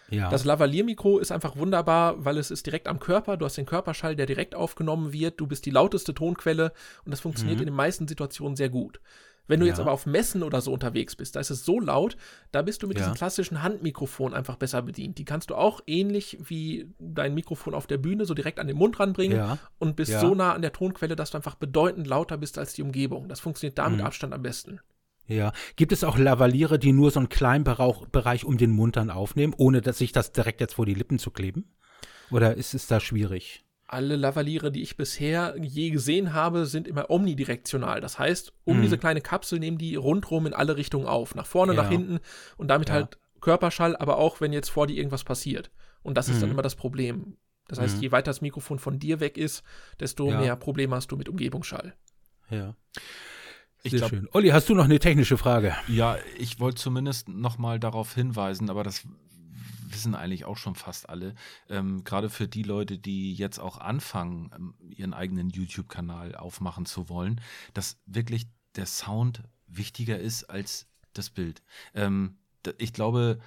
Ja. Das Lavalier-Mikro ist einfach wunderbar, weil es ist direkt am Körper. Du hast den Körperschall, der direkt aufgenommen wird. Du bist die lauteste Tonquelle und das funktioniert mhm. in den meisten Situationen sehr gut. Wenn du ja. jetzt aber auf Messen oder so unterwegs bist, da ist es so laut, da bist du mit ja. diesem klassischen Handmikrofon einfach besser bedient. Die kannst du auch ähnlich wie dein Mikrofon auf der Bühne so direkt an den Mund ranbringen ja. und bist so nah an der Tonquelle, dass du einfach bedeutend lauter bist als die Umgebung. Das funktioniert da mit mhm. Abstand am besten. Ja. Gibt es auch Lavaliere, die nur so einen kleinen Bereich um den Mund dann aufnehmen, ohne dass sich das direkt jetzt vor die Lippen zu kleben? Oder ist es da schwierig? Alle Lavaliere, die ich bisher je gesehen habe, sind immer omnidirektional. Das heißt, um mhm. diese kleine Kapsel nehmen die rundrum in alle Richtungen auf. Nach vorne, ja. nach hinten und damit ja. halt Körperschall, aber auch wenn jetzt vor dir irgendwas passiert. Und das ist mhm. dann immer das Problem. Das heißt, mhm. je weiter das Mikrofon von dir weg ist, desto ja. mehr Probleme hast du mit Umgebungsschall. Ja. Sehr glaub, schön. Olli, hast du noch eine technische Frage? Ja, ich wollte zumindest noch mal darauf hinweisen, aber das wissen eigentlich auch schon fast alle. Ähm, Gerade für die Leute, die jetzt auch anfangen, ähm, ihren eigenen YouTube-Kanal aufmachen zu wollen, dass wirklich der Sound wichtiger ist als das Bild. Ähm, ich glaube,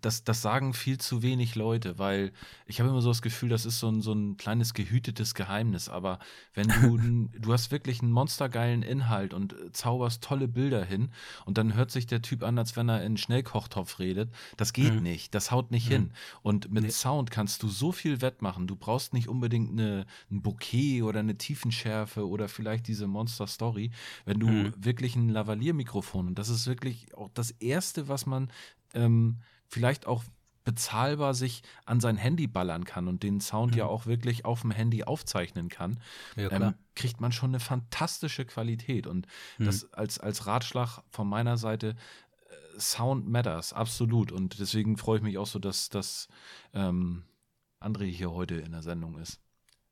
das, das sagen viel zu wenig Leute, weil ich habe immer so das Gefühl, das ist so ein, so ein kleines gehütetes Geheimnis. Aber wenn du, du hast wirklich einen monstergeilen Inhalt und zauberst tolle Bilder hin und dann hört sich der Typ an, als wenn er in Schnellkochtopf redet, das geht mhm. nicht, das haut nicht mhm. hin. Und mit nee. Sound kannst du so viel wettmachen. Du brauchst nicht unbedingt eine, ein Bouquet oder eine Tiefenschärfe oder vielleicht diese Monster-Story. Wenn du mhm. wirklich ein Lavalier-Mikrofon, und das ist wirklich auch das Erste, was man ähm, vielleicht auch bezahlbar sich an sein Handy ballern kann und den Sound mhm. ja auch wirklich auf dem Handy aufzeichnen kann, ja, ähm, kriegt man schon eine fantastische Qualität. Und mhm. das als, als Ratschlag von meiner Seite, äh, Sound matters, absolut. Und deswegen freue ich mich auch so, dass, dass ähm, André hier heute in der Sendung ist.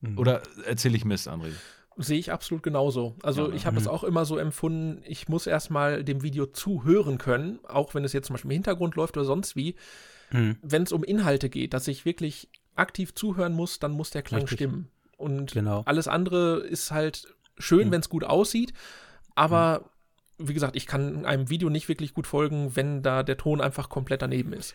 Mhm. Oder erzähle ich Mist, André? Sehe ich absolut genauso. Also ja, ich habe es mhm. auch immer so empfunden, ich muss erstmal dem Video zuhören können, auch wenn es jetzt zum Beispiel im Hintergrund läuft oder sonst wie. Mhm. Wenn es um Inhalte geht, dass ich wirklich aktiv zuhören muss, dann muss der Klang Richtig. stimmen. Und genau. alles andere ist halt schön, mhm. wenn es gut aussieht, aber mhm. wie gesagt, ich kann einem Video nicht wirklich gut folgen, wenn da der Ton einfach komplett daneben ist.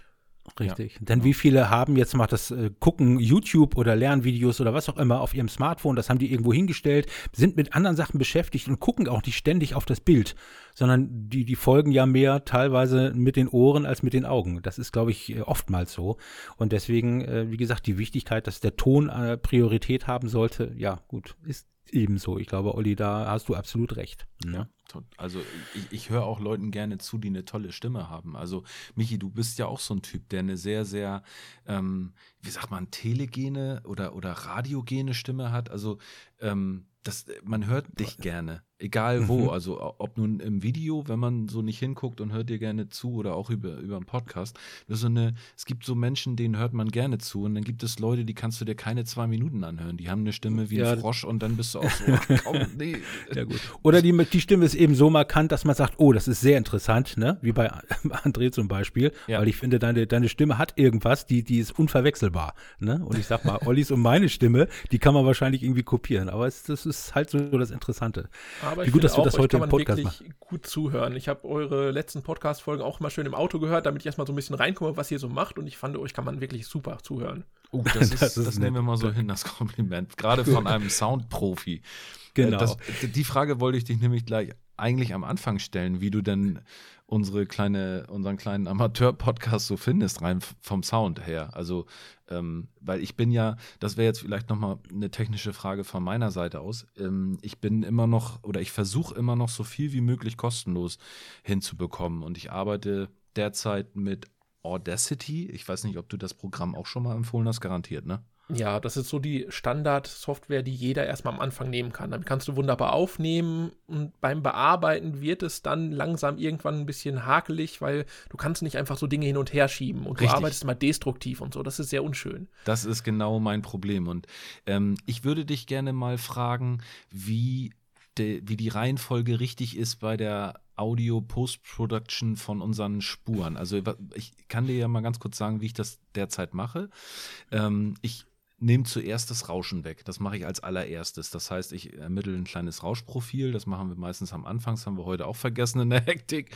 Richtig. Ja. Denn wie viele haben jetzt mal das äh, gucken YouTube oder Lernvideos oder was auch immer auf ihrem Smartphone, das haben die irgendwo hingestellt, sind mit anderen Sachen beschäftigt und gucken auch nicht ständig auf das Bild, sondern die, die folgen ja mehr teilweise mit den Ohren als mit den Augen. Das ist, glaube ich, äh, oftmals so. Und deswegen, äh, wie gesagt, die Wichtigkeit, dass der Ton äh, Priorität haben sollte, ja, gut, ist ebenso. Ich glaube, Olli, da hast du absolut recht. Ne? Ja. Also ich, ich höre auch Leuten gerne zu, die eine tolle Stimme haben. Also Michi, du bist ja auch so ein Typ, der eine sehr, sehr, ähm, wie sagt man, telegene oder, oder radiogene Stimme hat. Also ähm, das, man hört dich gerne. Egal wo, mhm. also ob nun im Video, wenn man so nicht hinguckt und hört dir gerne zu oder auch über, über einen Podcast. Das so eine, es gibt so Menschen, denen hört man gerne zu und dann gibt es Leute, die kannst du dir keine zwei Minuten anhören. Die haben eine Stimme wie ja. ein Frosch und dann bist du auch so, komm, nee. Ja, gut. Oder die, die Stimme ist eben so markant, dass man sagt, oh, das ist sehr interessant, ne? Wie bei André zum Beispiel, ja. weil ich finde, deine, deine Stimme hat irgendwas, die, die ist unverwechselbar, ne? Und ich sag mal, Ollis und meine Stimme, die kann man wahrscheinlich irgendwie kopieren, aber es, das ist halt so das Interessante. Aber Wie gut, dass wir das heute im Podcast wirklich machen. gut zuhören. Ich habe eure letzten Podcast-Folgen auch mal schön im Auto gehört, damit ich erstmal so ein bisschen reinkomme, was ihr so macht. Und ich fand, euch kann man wirklich super zuhören. Oh, das, ist, das, das nehmen wir mal so hin, das Kompliment. Gerade von einem Soundprofi. Genau. Das, die Frage wollte ich dich nämlich gleich eigentlich am Anfang stellen, wie du denn unsere kleine, unseren kleinen Amateur-Podcast so findest, rein vom Sound her. Also, ähm, weil ich bin ja, das wäre jetzt vielleicht nochmal eine technische Frage von meiner Seite aus. Ähm, ich bin immer noch oder ich versuche immer noch so viel wie möglich kostenlos hinzubekommen und ich arbeite derzeit mit Audacity. Ich weiß nicht, ob du das Programm auch schon mal empfohlen hast, garantiert, ne? Ja, das ist so die Standard-Software, die jeder erstmal am Anfang nehmen kann. Damit kannst du wunderbar aufnehmen und beim Bearbeiten wird es dann langsam irgendwann ein bisschen hakelig, weil du kannst nicht einfach so Dinge hin und her schieben und Richtig. du arbeitest mal destruktiv und so. Das ist sehr unschön. Das ist genau mein Problem. Und ähm, ich würde dich gerne mal fragen, wie, wie die Reihenfolge richtig ist bei der Audio-Post-Production von unseren Spuren. Also ich kann dir ja mal ganz kurz sagen, wie ich das derzeit mache. Ähm, ich nehme zuerst das Rauschen weg. Das mache ich als allererstes. Das heißt, ich ermittle ein kleines Rauschprofil. Das machen wir meistens am Anfang. Das haben wir heute auch vergessen in der Hektik.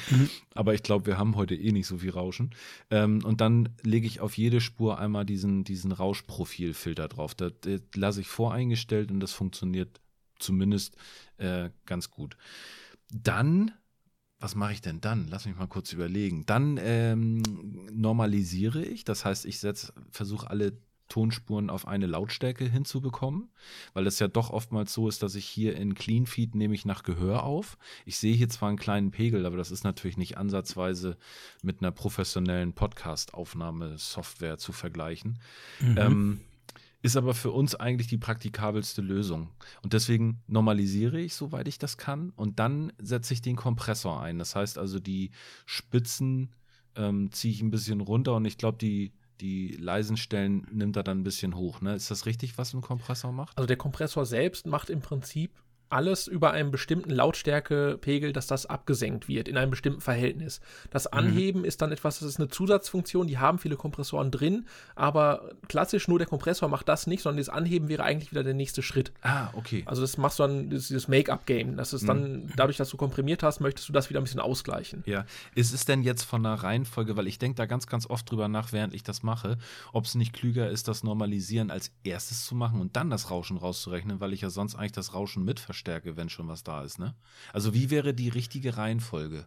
Aber ich glaube, wir haben heute eh nicht so viel Rauschen. Ähm, und dann lege ich auf jede Spur einmal diesen, diesen Rauschprofilfilter drauf. Das, das lasse ich voreingestellt und das funktioniert zumindest äh, ganz gut. Dann, was mache ich denn dann? Lass mich mal kurz überlegen. Dann ähm, normalisiere ich, das heißt, ich versuche alle Tonspuren auf eine Lautstärke hinzubekommen, weil es ja doch oftmals so ist, dass ich hier in Clean Feed nehme ich nach Gehör auf. Ich sehe hier zwar einen kleinen Pegel, aber das ist natürlich nicht ansatzweise mit einer professionellen Podcast-Aufnahmesoftware zu vergleichen. Ähm, ist aber für uns eigentlich die praktikabelste Lösung. Und deswegen normalisiere ich, soweit ich das kann. Und dann setze ich den Kompressor ein. Das heißt also, die Spitzen ähm, ziehe ich ein bisschen runter und ich glaube, die, die leisen Stellen nimmt er dann ein bisschen hoch. Ne? Ist das richtig, was ein Kompressor macht? Also der Kompressor selbst macht im Prinzip alles über einen bestimmten Lautstärkepegel, dass das abgesenkt wird in einem bestimmten Verhältnis. Das Anheben ist dann etwas, das ist eine Zusatzfunktion, die haben viele Kompressoren drin, aber klassisch nur der Kompressor macht das nicht, sondern das Anheben wäre eigentlich wieder der nächste Schritt. Ah, okay. Also das machst du dann, das ist dieses Make-up-Game. Das ist dann, dadurch, dass du komprimiert hast, möchtest du das wieder ein bisschen ausgleichen. Ja, ist es denn jetzt von der Reihenfolge, weil ich denke da ganz, ganz oft drüber nach, während ich das mache, ob es nicht klüger ist, das Normalisieren als erstes zu machen und dann das Rauschen rauszurechnen, weil ich ja sonst eigentlich das Rauschen mit verstärke, wenn schon was da ist, ne? Also wie wäre die richtige Reihenfolge?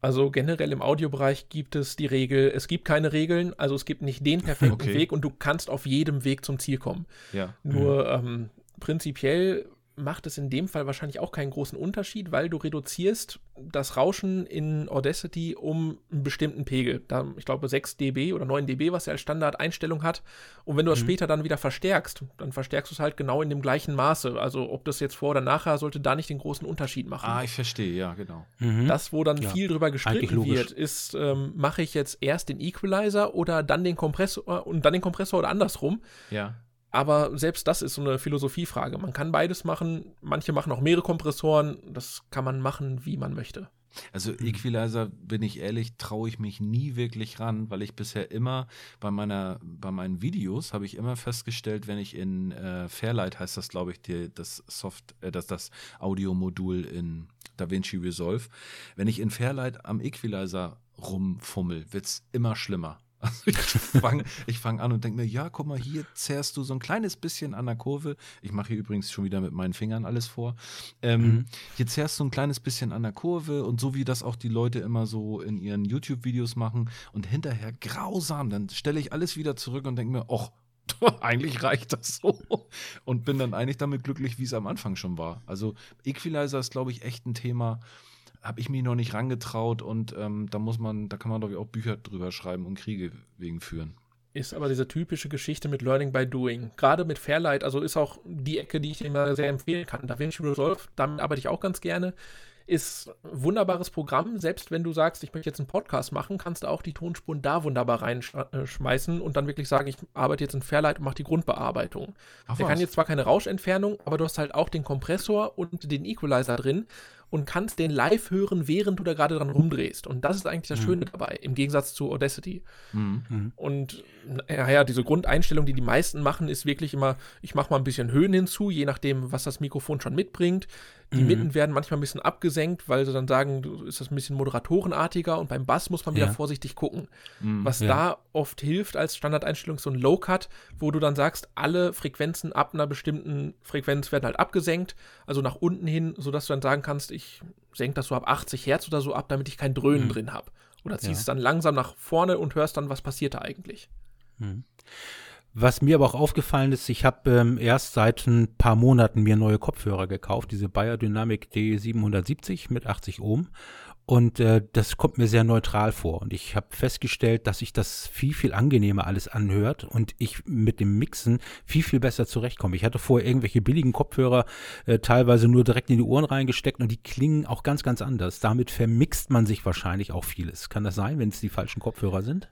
Also generell im Audiobereich gibt es die Regel, es gibt keine Regeln, also es gibt nicht den perfekten Okay. Weg und du kannst auf jedem Weg zum Ziel kommen. Ja. Nur ähm, prinzipiell macht es in dem Fall wahrscheinlich auch keinen großen Unterschied, weil du reduzierst das Rauschen in Audacity um einen bestimmten Pegel. Da, ich glaube 6 dB oder 9 dB, was er als Standardeinstellung hat. Und wenn du das später dann wieder verstärkst, dann verstärkst du es halt genau in dem gleichen Maße. Also ob das jetzt vor oder nachher, sollte da nicht den großen Unterschied machen. Ah, ich verstehe, ja, genau. Mhm. Das, wo dann Ja, viel drüber gestritten wird, ist, ähm, mache ich jetzt erst den Equalizer oder dann den Kompressor und dann den Kompressor oder andersrum. Ja. Aber selbst das ist so eine Philosophiefrage. Man kann beides machen. Manche machen auch mehrere Kompressoren. Das kann man machen, wie man möchte. Also Equalizer, bin ich ehrlich, traue ich mich nie wirklich ran, weil ich bisher immer bei meiner, bei meinen Videos habe ich immer festgestellt, wenn ich in äh, Fairlight heißt das, glaube ich, die, das Soft, äh, das, das Audiomodul in DaVinci Resolve, wenn ich in Fairlight am Equalizer rumfummel, wird es immer schlimmer. Also ich fange fang an und denke mir, ja, guck mal, hier zerrst du so ein kleines bisschen an der Kurve. Ich mache hier übrigens schon wieder mit meinen Fingern alles vor. Ähm, Mhm. Hier zerrst du ein kleines bisschen an der Kurve und so wie das auch die Leute immer so in ihren YouTube-Videos machen und hinterher grausam, dann stelle ich alles wieder zurück und denke mir, ach, eigentlich reicht das so. Und bin dann eigentlich damit glücklich, wie es am Anfang schon war. Also Equalizer ist, glaube ich, echt ein Thema, habe ich mich noch nicht rangetraut und ähm, da muss man, da kann man, glaube ich, auch Bücher drüber schreiben und Kriege wegen führen. Ist aber diese typische Geschichte mit Learning by Doing. Gerade mit Fairlight, also ist auch die Ecke, die ich immer sehr empfehlen kann. DaVinci Resolve, damit arbeite ich auch ganz gerne. Ist ein wunderbares Programm. Selbst wenn du sagst, ich möchte jetzt einen Podcast machen, kannst du auch die Tonspuren da wunderbar reinschmeißen und dann wirklich sagen, ich arbeite jetzt in Fairlight und mache die Grundbearbeitung. Ach Der was. kann jetzt zwar keine Rauschentfernung, aber du hast halt auch den Kompressor und den Equalizer drin und kannst den live hören, während du da gerade dran rumdrehst. Und das ist eigentlich das Schöne dabei, im Gegensatz zu Audacity. Mhm. Und naja, diese Grundeinstellung, die die meisten machen, ist wirklich immer, ich mache mal ein bisschen Höhen hinzu, je nachdem, was das Mikrofon schon mitbringt. Die Mitten werden manchmal ein bisschen abgesenkt, weil sie dann sagen, du ist das ein bisschen moderatorenartiger und beim Bass muss man wieder Ja. vorsichtig gucken. Mhm. Was Ja. da oft hilft als Standardeinstellung, ist so ein Low-Cut, wo du dann sagst, alle Frequenzen ab einer bestimmten Frequenz werden halt abgesenkt, also nach unten hin, sodass du dann sagen kannst, ich senke das so ab 80 Hertz oder so ab, damit ich kein Dröhnen Mhm. drin habe. Oder ziehst Ja. es dann langsam nach vorne und hörst dann, was passiert da eigentlich. Was mir aber auch aufgefallen ist, ich habe ähm, erst seit ein paar Monaten mir neue Kopfhörer gekauft, diese Biodynamic D770 mit 80 Ohm. Und äh, das kommt mir sehr neutral vor. Und ich habe festgestellt, dass sich das viel, viel angenehmer alles anhört und ich mit dem Mixen viel, viel besser zurechtkomme. Ich hatte vorher irgendwelche billigen Kopfhörer äh, teilweise nur direkt in die Ohren reingesteckt und die klingen auch ganz, ganz anders. Damit vermixt man sich wahrscheinlich auch vieles. Kann das sein, wenn es die falschen Kopfhörer sind?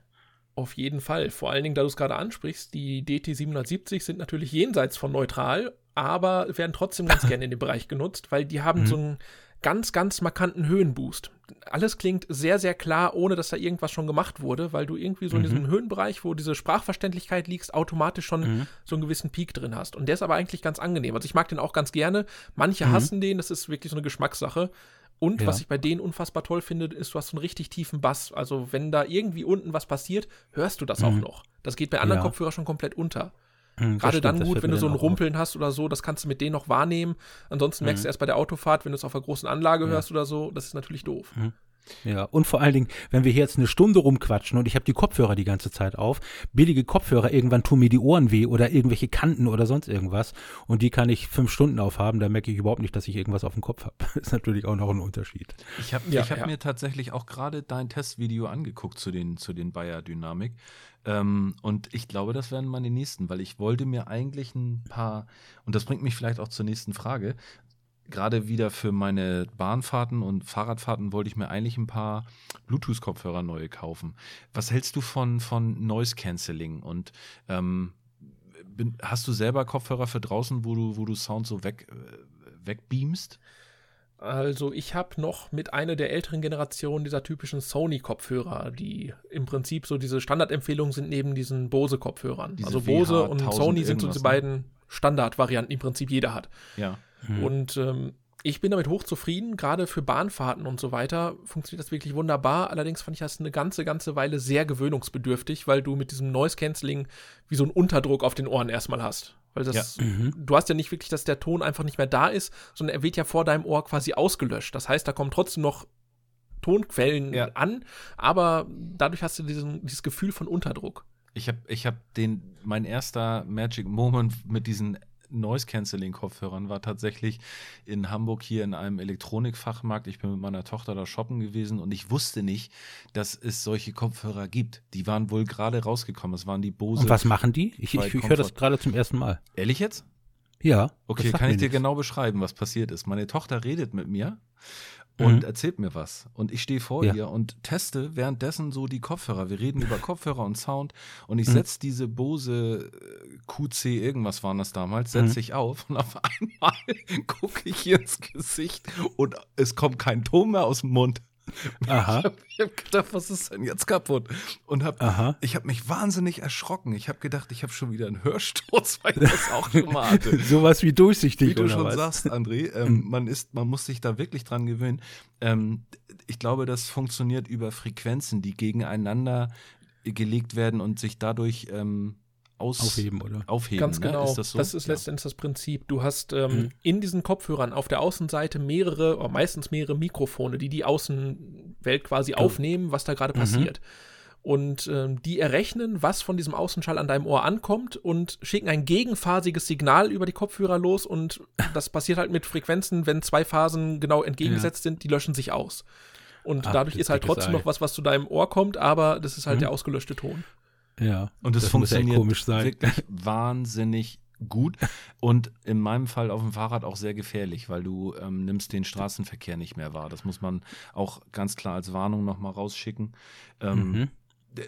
Auf jeden Fall. Vor allen Dingen, da du es gerade ansprichst, die DT770 sind natürlich jenseits von neutral, aber werden trotzdem ganz gerne in dem Bereich genutzt, weil die haben mhm. so einen ganz, ganz markanten Höhenboost. Alles klingt sehr, sehr klar, ohne dass da irgendwas schon gemacht wurde, weil du irgendwie so in diesem mhm. Höhenbereich, wo diese Sprachverständlichkeit liegst, automatisch schon mhm. so einen gewissen Peak drin hast. Und der ist aber eigentlich ganz angenehm. Also ich mag den auch ganz gerne. Manche mhm. hassen den, das ist wirklich so eine Geschmackssache. Und ja. was ich bei denen unfassbar toll finde, ist, du hast so einen richtig tiefen Bass. Also wenn da irgendwie unten was passiert, hörst du das auch mhm. noch. Das geht bei anderen ja. Kopfhörern schon komplett unter. Mhm, Gerade stimmt, dann gut, wenn du so ein Rumpeln hast oder so, das kannst du mit denen noch wahrnehmen. Ansonsten merkst mhm. du erst bei der Autofahrt, wenn du es auf einer großen Anlage hörst oder so, das ist natürlich doof. Ja, und vor allen Dingen, wenn wir hier jetzt eine Stunde rumquatschen und ich habe die Kopfhörer die ganze Zeit auf, billige Kopfhörer, irgendwann tun mir die Ohren weh oder irgendwelche Kanten oder sonst irgendwas und die kann ich fünf Stunden aufhaben, da merke ich überhaupt nicht, dass ich irgendwas auf dem Kopf habe. ist natürlich auch noch ein Unterschied. Ich habe ja, hab ja. mir tatsächlich auch gerade dein Testvideo angeguckt zu den, zu den Bayer Dynamik ähm, und ich glaube, das werden meine nächsten, weil ich wollte mir eigentlich ein paar, und das bringt mich vielleicht auch zur nächsten Frage, gerade wieder für meine Bahnfahrten und Fahrradfahrten wollte ich mir eigentlich ein paar Bluetooth-Kopfhörer neue kaufen. Was hältst du von, von Noise Cancelling? Und ähm, bin, hast du selber Kopfhörer für draußen, wo du, wo du Sound so weg, äh, wegbeamst? Also ich habe noch mit einer der älteren Generationen dieser typischen Sony-Kopfhörer, die im Prinzip so diese Standardempfehlungen sind neben diesen Bose-Kopfhörern. Also Bose und Sony sind so diese ne? beiden Standardvarianten, die im Prinzip jeder hat. Ja. Mhm. Und ähm, ich bin damit hochzufrieden, gerade für Bahnfahrten und so weiter funktioniert das wirklich wunderbar. Allerdings fand ich das eine ganze, ganze Weile sehr gewöhnungsbedürftig, weil du mit diesem Noise Cancelling wie so einen Unterdruck auf den Ohren erstmal hast. Weil das, ja. mhm. du hast ja nicht wirklich, dass der Ton einfach nicht mehr da ist, sondern er wird ja vor deinem Ohr quasi ausgelöscht. Das heißt, da kommen trotzdem noch Tonquellen ja. an, aber dadurch hast du diesen, dieses Gefühl von Unterdruck. Ich habe ich hab den, mein erster Magic Moment mit diesen Noise-Canceling-Kopfhörern war tatsächlich in Hamburg hier in einem Elektronikfachmarkt. Ich bin mit meiner Tochter da shoppen gewesen und ich wusste nicht, dass es solche Kopfhörer gibt. Die waren wohl gerade rausgekommen. Das waren die Bose. Und was machen die? Ich, ich, ich höre das gerade zum ersten Mal. Ehrlich jetzt? Ja. Okay, kann ich dir genau beschreiben, was passiert ist. Meine Tochter redet mit mir und mhm. erzählt mir was. Und ich stehe vor ja. ihr und teste währenddessen so die Kopfhörer. Wir reden über Kopfhörer und Sound und ich mhm. setze diese Bose äh, QC, irgendwas waren das damals, setze mhm. ich auf und auf einmal gucke ich ihr ins Gesicht und es kommt kein Ton mehr aus dem Mund. Aha. Ich habe hab gedacht, was ist denn jetzt kaputt? Und hab, Aha. ich habe mich wahnsinnig erschrocken. Ich habe gedacht, ich habe schon wieder einen Hörsturz, weil ich das auch schon mal hatte. Sowas wie durchsichtig, Wie du schon was? sagst, André, ähm, man, ist, man muss sich da wirklich dran gewöhnen. Ähm, ich glaube, das funktioniert über Frequenzen, die gegeneinander gelegt werden und sich dadurch ähm, aus aufheben, oder? Aufheben, Ganz genau. Ne? Ist das, so? das, ist letztendlich das Prinzip. Du hast ähm, mhm. in diesen Kopfhörern auf der Außenseite mehrere, oder meistens mehrere Mikrofone, die die Außenwelt quasi genau. aufnehmen, was da gerade mhm. passiert. Und ähm, die errechnen, was von diesem Außenschall an deinem Ohr ankommt und schicken ein gegenphasiges Signal über die Kopfhörer los. Und das passiert halt mit Frequenzen, wenn zwei Phasen genau entgegengesetzt ja. sind, die löschen sich aus. Und Ach, dadurch ist halt trotzdem noch was, was zu deinem Ohr kommt, aber das ist halt mhm. der ausgelöschte Ton. Ja. Und es funktioniert komisch sein. wirklich wahnsinnig gut und in meinem Fall auf dem Fahrrad auch sehr gefährlich, weil du ähm, nimmst den Straßenverkehr nicht mehr wahr. Das muss man auch ganz klar als Warnung nochmal rausschicken. Ähm, mhm.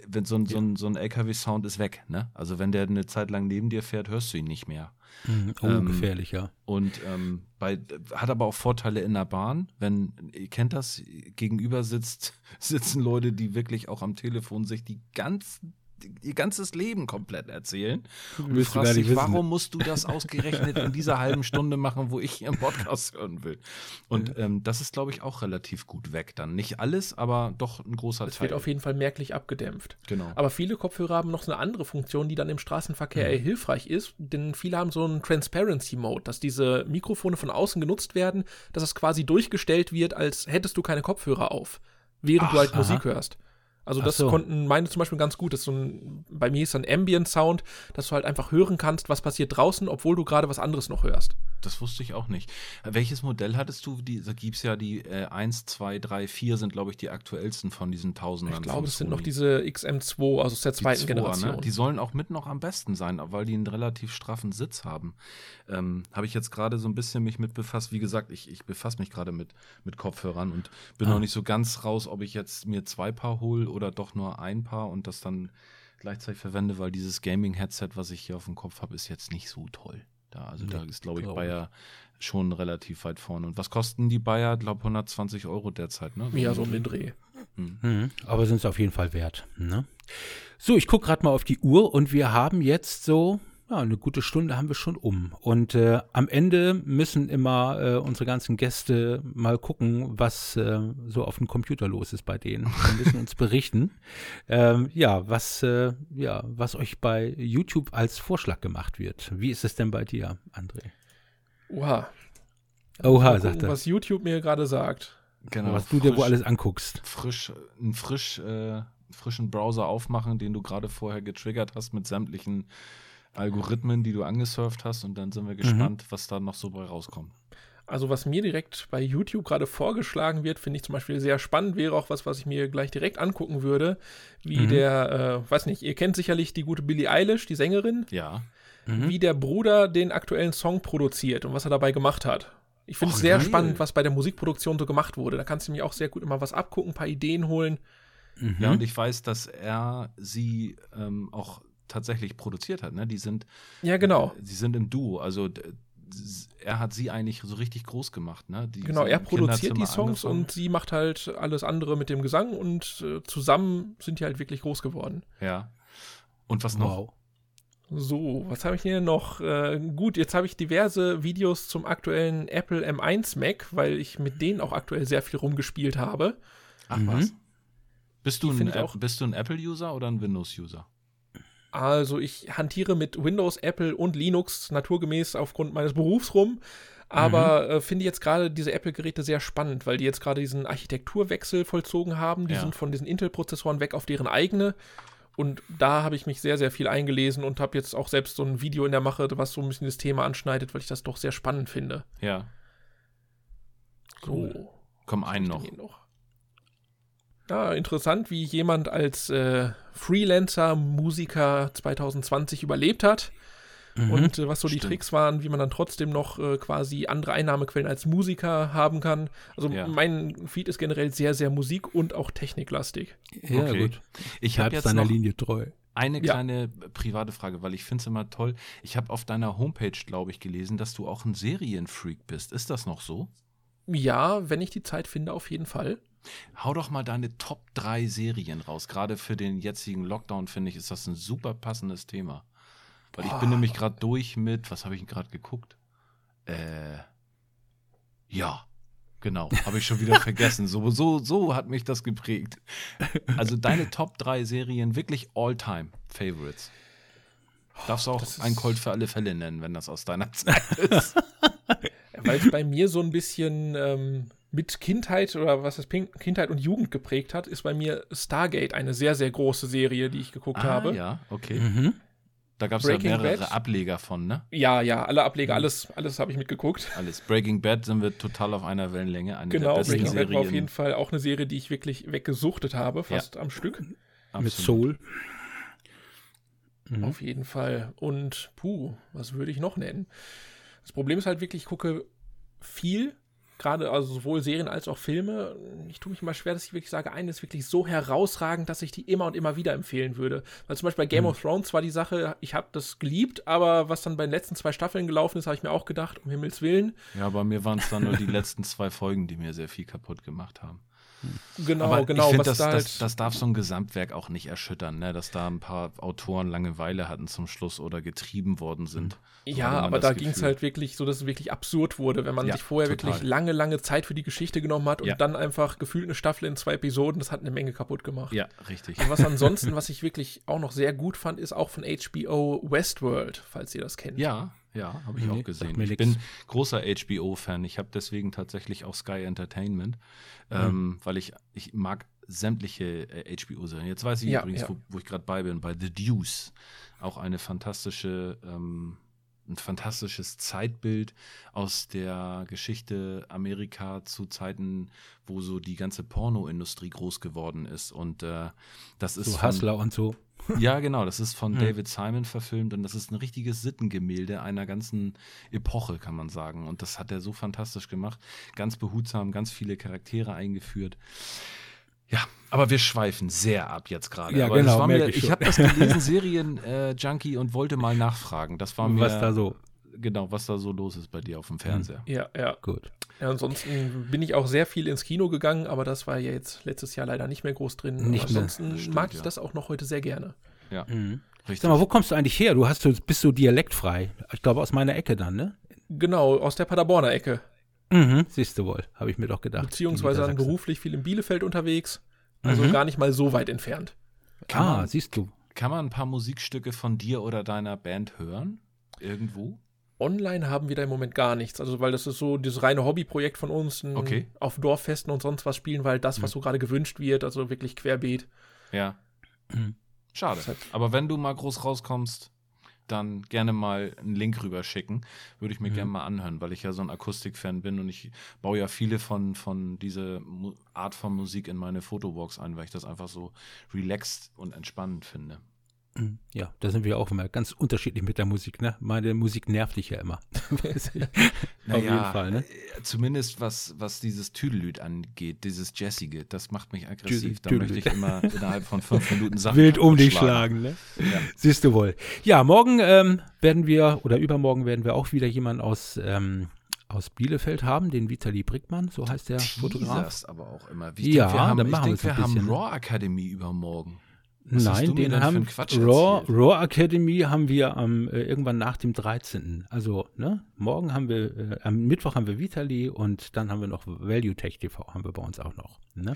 Wenn so ein, so ein, so ein LKW-Sound ist weg, ne? Also wenn der eine Zeit lang neben dir fährt, hörst du ihn nicht mehr. Mhm. Oh, ähm, gefährlich, ja. Und ähm, bei, hat aber auch Vorteile in der Bahn. Wenn, ihr kennt das, gegenüber sitzt, sitzen Leute, die wirklich auch am Telefon sich die ganzen ihr ganzes Leben komplett erzählen. Und du fragst dich, warum musst du das ausgerechnet in dieser halben Stunde machen, wo ich hier im Podcast hören will? Und ähm, das ist, glaube ich, auch relativ gut weg dann. Nicht alles, aber doch ein großer das Teil. Es wird auf jeden Fall merklich abgedämpft. Genau. Aber viele Kopfhörer haben noch so eine andere Funktion, die dann im Straßenverkehr mhm. eher hilfreich ist, denn viele haben so einen Transparency-Mode, dass diese Mikrofone von außen genutzt werden, dass es quasi durchgestellt wird, als hättest du keine Kopfhörer auf, während Ach, du halt aha. Musik hörst. Also das so. konnten meine zum Beispiel ganz gut. Das so ein, bei mir ist ein Ambient Sound, dass du halt einfach hören kannst, was passiert draußen, obwohl du gerade was anderes noch hörst. Das wusste ich auch nicht. Welches Modell hattest du? Die, da gibt es ja die äh, 1, 2, 3, 4 sind, glaube ich, die aktuellsten von diesen Tausendern. Ich glaube, es sind noch diese XM2, also aus der zweiten die 2er, Generation. Ne? Die sollen auch mit noch am besten sein, weil die einen relativ straffen Sitz haben. Ähm, Habe ich jetzt gerade so ein bisschen mich mit befasst. Wie gesagt, ich, ich befasse mich gerade mit, mit Kopfhörern und bin ah. noch nicht so ganz raus, ob ich jetzt mir zwei Paar hole oder doch nur ein Paar und das dann gleichzeitig verwende, weil dieses Gaming-Headset, was ich hier auf dem Kopf habe, ist jetzt nicht so toll. Da, also nee, da ist, glaube ich, glaub Bayer schon relativ weit vorne. Und was kosten die Bayer? Ich glaube 120 Euro derzeit, ne? Ja, so um den Dreh. Hm. Mhm, aber sind es auf jeden Fall wert. Ne? So, ich gucke gerade mal auf die Uhr und wir haben jetzt so ja, eine gute Stunde haben wir schon um. Und äh, am Ende müssen immer äh, unsere ganzen Gäste mal gucken, was äh, so auf dem Computer los ist bei denen. Wir müssen uns berichten, ähm, ja, was, äh, ja, was euch bei YouTube als Vorschlag gemacht wird. Wie ist es denn bei dir, André? Oha. Oha, sagt er. Was YouTube mir gerade sagt. Genau. Was du frisch, dir wo alles anguckst. Frisch, einen frisch, äh, frischen Browser aufmachen, den du gerade vorher getriggert hast mit sämtlichen Algorithmen, die du angesurft hast und dann sind wir mhm. gespannt, mhm. was da noch so bei rauskommt. Also was mir direkt bei YouTube gerade vorgeschlagen wird, finde ich zum Beispiel sehr spannend, wäre auch was, was ich mir gleich direkt angucken würde, wie mhm. der, äh, weiß nicht, ihr kennt sicherlich die gute Billie Eilish, die Sängerin. Ja. Mhm. Wie der Bruder den aktuellen Song produziert und was er dabei gemacht hat. Ich finde es sehr geil. spannend, was bei der Musikproduktion so gemacht wurde. Da kannst du mir auch sehr gut immer was abgucken, ein paar Ideen holen. Mhm. Ja, und ich weiß, dass er sie ähm, auch tatsächlich produziert hat. Ne? Die sind ja genau. Äh, sie sind im Duo. Also er hat sie eigentlich so richtig groß gemacht. Ne? Die genau, er produziert die Songs angefangen. und sie macht halt alles andere mit dem Gesang und äh, zusammen sind die halt wirklich groß geworden. Ja. Und was noch? Wow. So, was habe ich hier noch? Äh, gut, jetzt habe ich diverse Videos zum aktuellen Apple M1 Mac, weil ich mit denen auch aktuell sehr viel rumgespielt habe. Ach mhm. was? Bist du, ein, bist du ein Apple-User oder ein Windows-User? Also ich hantiere mit Windows, Apple und Linux naturgemäß aufgrund meines Berufs rum. Aber mhm. äh, finde jetzt gerade diese Apple-Geräte sehr spannend, weil die jetzt gerade diesen Architekturwechsel vollzogen haben. Die ja. sind von diesen Intel-Prozessoren weg auf deren eigene. Und da habe ich mich sehr, sehr viel eingelesen und habe jetzt auch selbst so ein Video in der Mache, was so ein bisschen das Thema anschneidet, weil ich das doch sehr spannend finde. Ja. Cool. So. Komm, einen noch. noch ja, interessant, wie jemand als äh, Freelancer, Musiker 2020 überlebt hat. Mhm, und äh, was so stimmt. die Tricks waren, wie man dann trotzdem noch äh, quasi andere Einnahmequellen als Musiker haben kann. Also ja. mein Feed ist generell sehr, sehr musik- und auch techniklastig. Ja, okay. gut. Ich habe jetzt seiner Linie treu. Eine kleine ja. private Frage, weil ich finde es immer toll. Ich habe auf deiner Homepage, glaube ich, gelesen, dass du auch ein Serienfreak bist. Ist das noch so? Ja, wenn ich die Zeit finde, auf jeden Fall. Hau doch mal deine Top 3 Serien raus. Gerade für den jetzigen Lockdown, finde ich, ist das ein super passendes Thema. Weil ich oh. bin nämlich gerade durch mit, was habe ich gerade geguckt? Äh, ja, genau, habe ich schon wieder vergessen. So, so, so hat mich das geprägt. Also deine Top 3 Serien, wirklich All-Time-Favorites. Darfst du auch ein Colt für alle Fälle nennen, wenn das aus deiner Zeit ist. Weil es bei mir so ein bisschen ähm, mit Kindheit oder was das Kindheit und Jugend geprägt hat, ist bei mir Stargate eine sehr, sehr große Serie, die ich geguckt ah, habe. Ja, okay. Mhm. Da gab es ja mehrere Bad. Ableger von, ne? Ja, ja, alle Ableger, mhm. alles, alles habe ich mitgeguckt. Alles. Breaking Bad sind wir total auf einer Wellenlänge. Eine genau, Breaking Serien. Bad war auf jeden Fall auch eine Serie, die ich wirklich weggesuchtet habe, fast ja. am Stück. Absolut. Mit Soul. Mhm. Auf jeden Fall. Und puh, was würde ich noch nennen? Das Problem ist halt wirklich, ich gucke viel gerade also sowohl Serien als auch Filme, ich tue mich immer schwer, dass ich wirklich sage, eine ist wirklich so herausragend, dass ich die immer und immer wieder empfehlen würde. Weil zum Beispiel bei Game mhm. of Thrones war die Sache, ich habe das geliebt, aber was dann bei den letzten zwei Staffeln gelaufen ist, habe ich mir auch gedacht, um Himmels Willen. Ja, bei mir waren es dann nur die letzten zwei Folgen, die mir sehr viel kaputt gemacht haben. Genau, Aber genau. Ich finde, das, da das, halt das, darf so ein Gesamtwerk auch nicht erschüttern, ne? dass da ein paar Autoren Langeweile hatten zum Schluss oder getrieben worden sind. Ja, aber da ging es halt wirklich so, dass es wirklich absurd wurde, wenn man ja, sich vorher total. wirklich lange, lange Zeit für die Geschichte genommen hat und ja. dann einfach gefühlt eine Staffel in zwei Episoden, das hat eine Menge kaputt gemacht. Ja, richtig. Und was ansonsten, was ich wirklich auch noch sehr gut fand, ist auch von HBO Westworld, falls ihr das kennt. Ja, ja, habe ich nee, auch gesehen. Ich bin großer HBO-Fan. Ich habe deswegen tatsächlich auch Sky Entertainment, mhm. ähm, weil ich, ich mag sämtliche äh, HBO-Serien. Jetzt weiß ich ja, übrigens, ja. Wo, wo, ich gerade bei bin, bei The Deuce. Auch eine fantastische ähm, ein fantastisches Zeitbild aus der Geschichte Amerika zu Zeiten, wo so die ganze Pornoindustrie groß geworden ist. Und äh, das ist. So von, Hustler und so. Ja, genau. Das ist von hm. David Simon verfilmt und das ist ein richtiges Sittengemälde einer ganzen Epoche, kann man sagen. Und das hat er so fantastisch gemacht. Ganz behutsam, ganz viele Charaktere eingeführt. Ja, aber wir schweifen sehr ab jetzt gerade. Ja, aber genau. Mir, ich ich habe das gelesen, Serien-Junkie, äh, und wollte mal nachfragen. Das war mir. Was da so. Genau, was da so los ist bei dir auf dem Fernseher. Ja, ja. Gut. Ja, ansonsten bin ich auch sehr viel ins Kino gegangen, aber das war ja jetzt letztes Jahr leider nicht mehr groß drin. Nicht ansonsten Stimmt, mag ich ja. das auch noch heute sehr gerne. Ja. Mhm. Richtig. Sag mal, wo kommst du eigentlich her? Du hast, bist so dialektfrei. Ich glaube, aus meiner Ecke dann, ne? Genau, aus der Paderborner Ecke. Mhm, siehst du wohl, habe ich mir doch gedacht. Beziehungsweise dann beruflich viel in Bielefeld unterwegs. Also mhm. gar nicht mal so weit entfernt. Kann ah, man, siehst du. Kann man ein paar Musikstücke von dir oder deiner Band hören? Irgendwo? Online haben wir da im Moment gar nichts. Also, weil das ist so dieses reine Hobbyprojekt von uns. Okay. Auf Dorffesten und sonst was spielen, weil das, was mhm. so gerade gewünscht wird, also wirklich querbeet. Ja. Mhm. Schade. Aber wenn du mal groß rauskommst, dann gerne mal einen Link rüberschicken. Würde ich mir mhm. gerne mal anhören, weil ich ja so ein Akustikfan bin und ich baue ja viele von, von dieser Art von Musik in meine Fotowalks ein, weil ich das einfach so relaxed und entspannend finde. Mhm. Ja, da sind wir auch immer ganz unterschiedlich mit der Musik, ne? Meine Musik nervt dich ja immer. naja, Auf jeden Fall, ne? Äh, zumindest was, was dieses Tüdelüt angeht, dieses Jessige, das macht mich aggressiv. Da möchte ich immer innerhalb von fünf Minuten Sachen Wild um dich schlagen, ne? Ja. Siehst du wohl. Ja, morgen ähm, werden wir, oder übermorgen werden wir auch wieder jemanden aus ähm, aus Bielefeld haben, den Vitali Brickmann, so heißt der Fotograf. aber auch immer. Wie ja, wir haben, dann machen ich denke, wir haben Raw Akademie übermorgen. Was Nein, den haben Raw, Raw Academy haben wir am äh, irgendwann nach dem 13. Also, ne, morgen haben wir, äh, am Mittwoch haben wir Vitali und dann haben wir noch Value Tech TV, haben wir bei uns auch noch. Ne?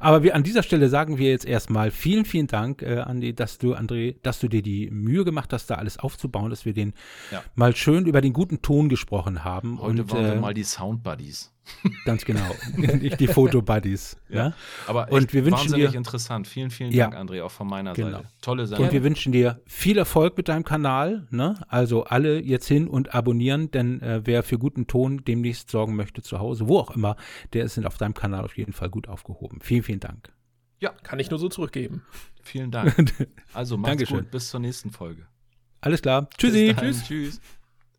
Aber wir an dieser Stelle sagen wir jetzt erstmal vielen, vielen Dank, äh, Andi, dass du, André, dass du dir die Mühe gemacht hast, da alles aufzubauen, dass wir den ja. mal schön über den guten Ton gesprochen haben. Heute und, waren wir äh, mal die Sound Buddies. Ganz genau. Nicht die Fotobuddies. Ja. ja. Aber und wir wünschen wahnsinnig dir, interessant. Vielen, vielen Dank, ja. André, auch von meiner genau. Seite. Tolle Sache. Und wir wünschen dir viel Erfolg mit deinem Kanal. Ne? Also alle jetzt hin und abonnieren, denn äh, wer für guten Ton demnächst sorgen möchte zu Hause, wo auch immer, der ist auf deinem Kanal auf jeden Fall gut aufgehoben. Vielen, vielen Dank. Ja, kann ich nur so zurückgeben. Vielen Dank. Also macht's Dankeschön. gut. Bis zur nächsten Folge. Alles klar. Tschüssi. Tschüss. Tschüss.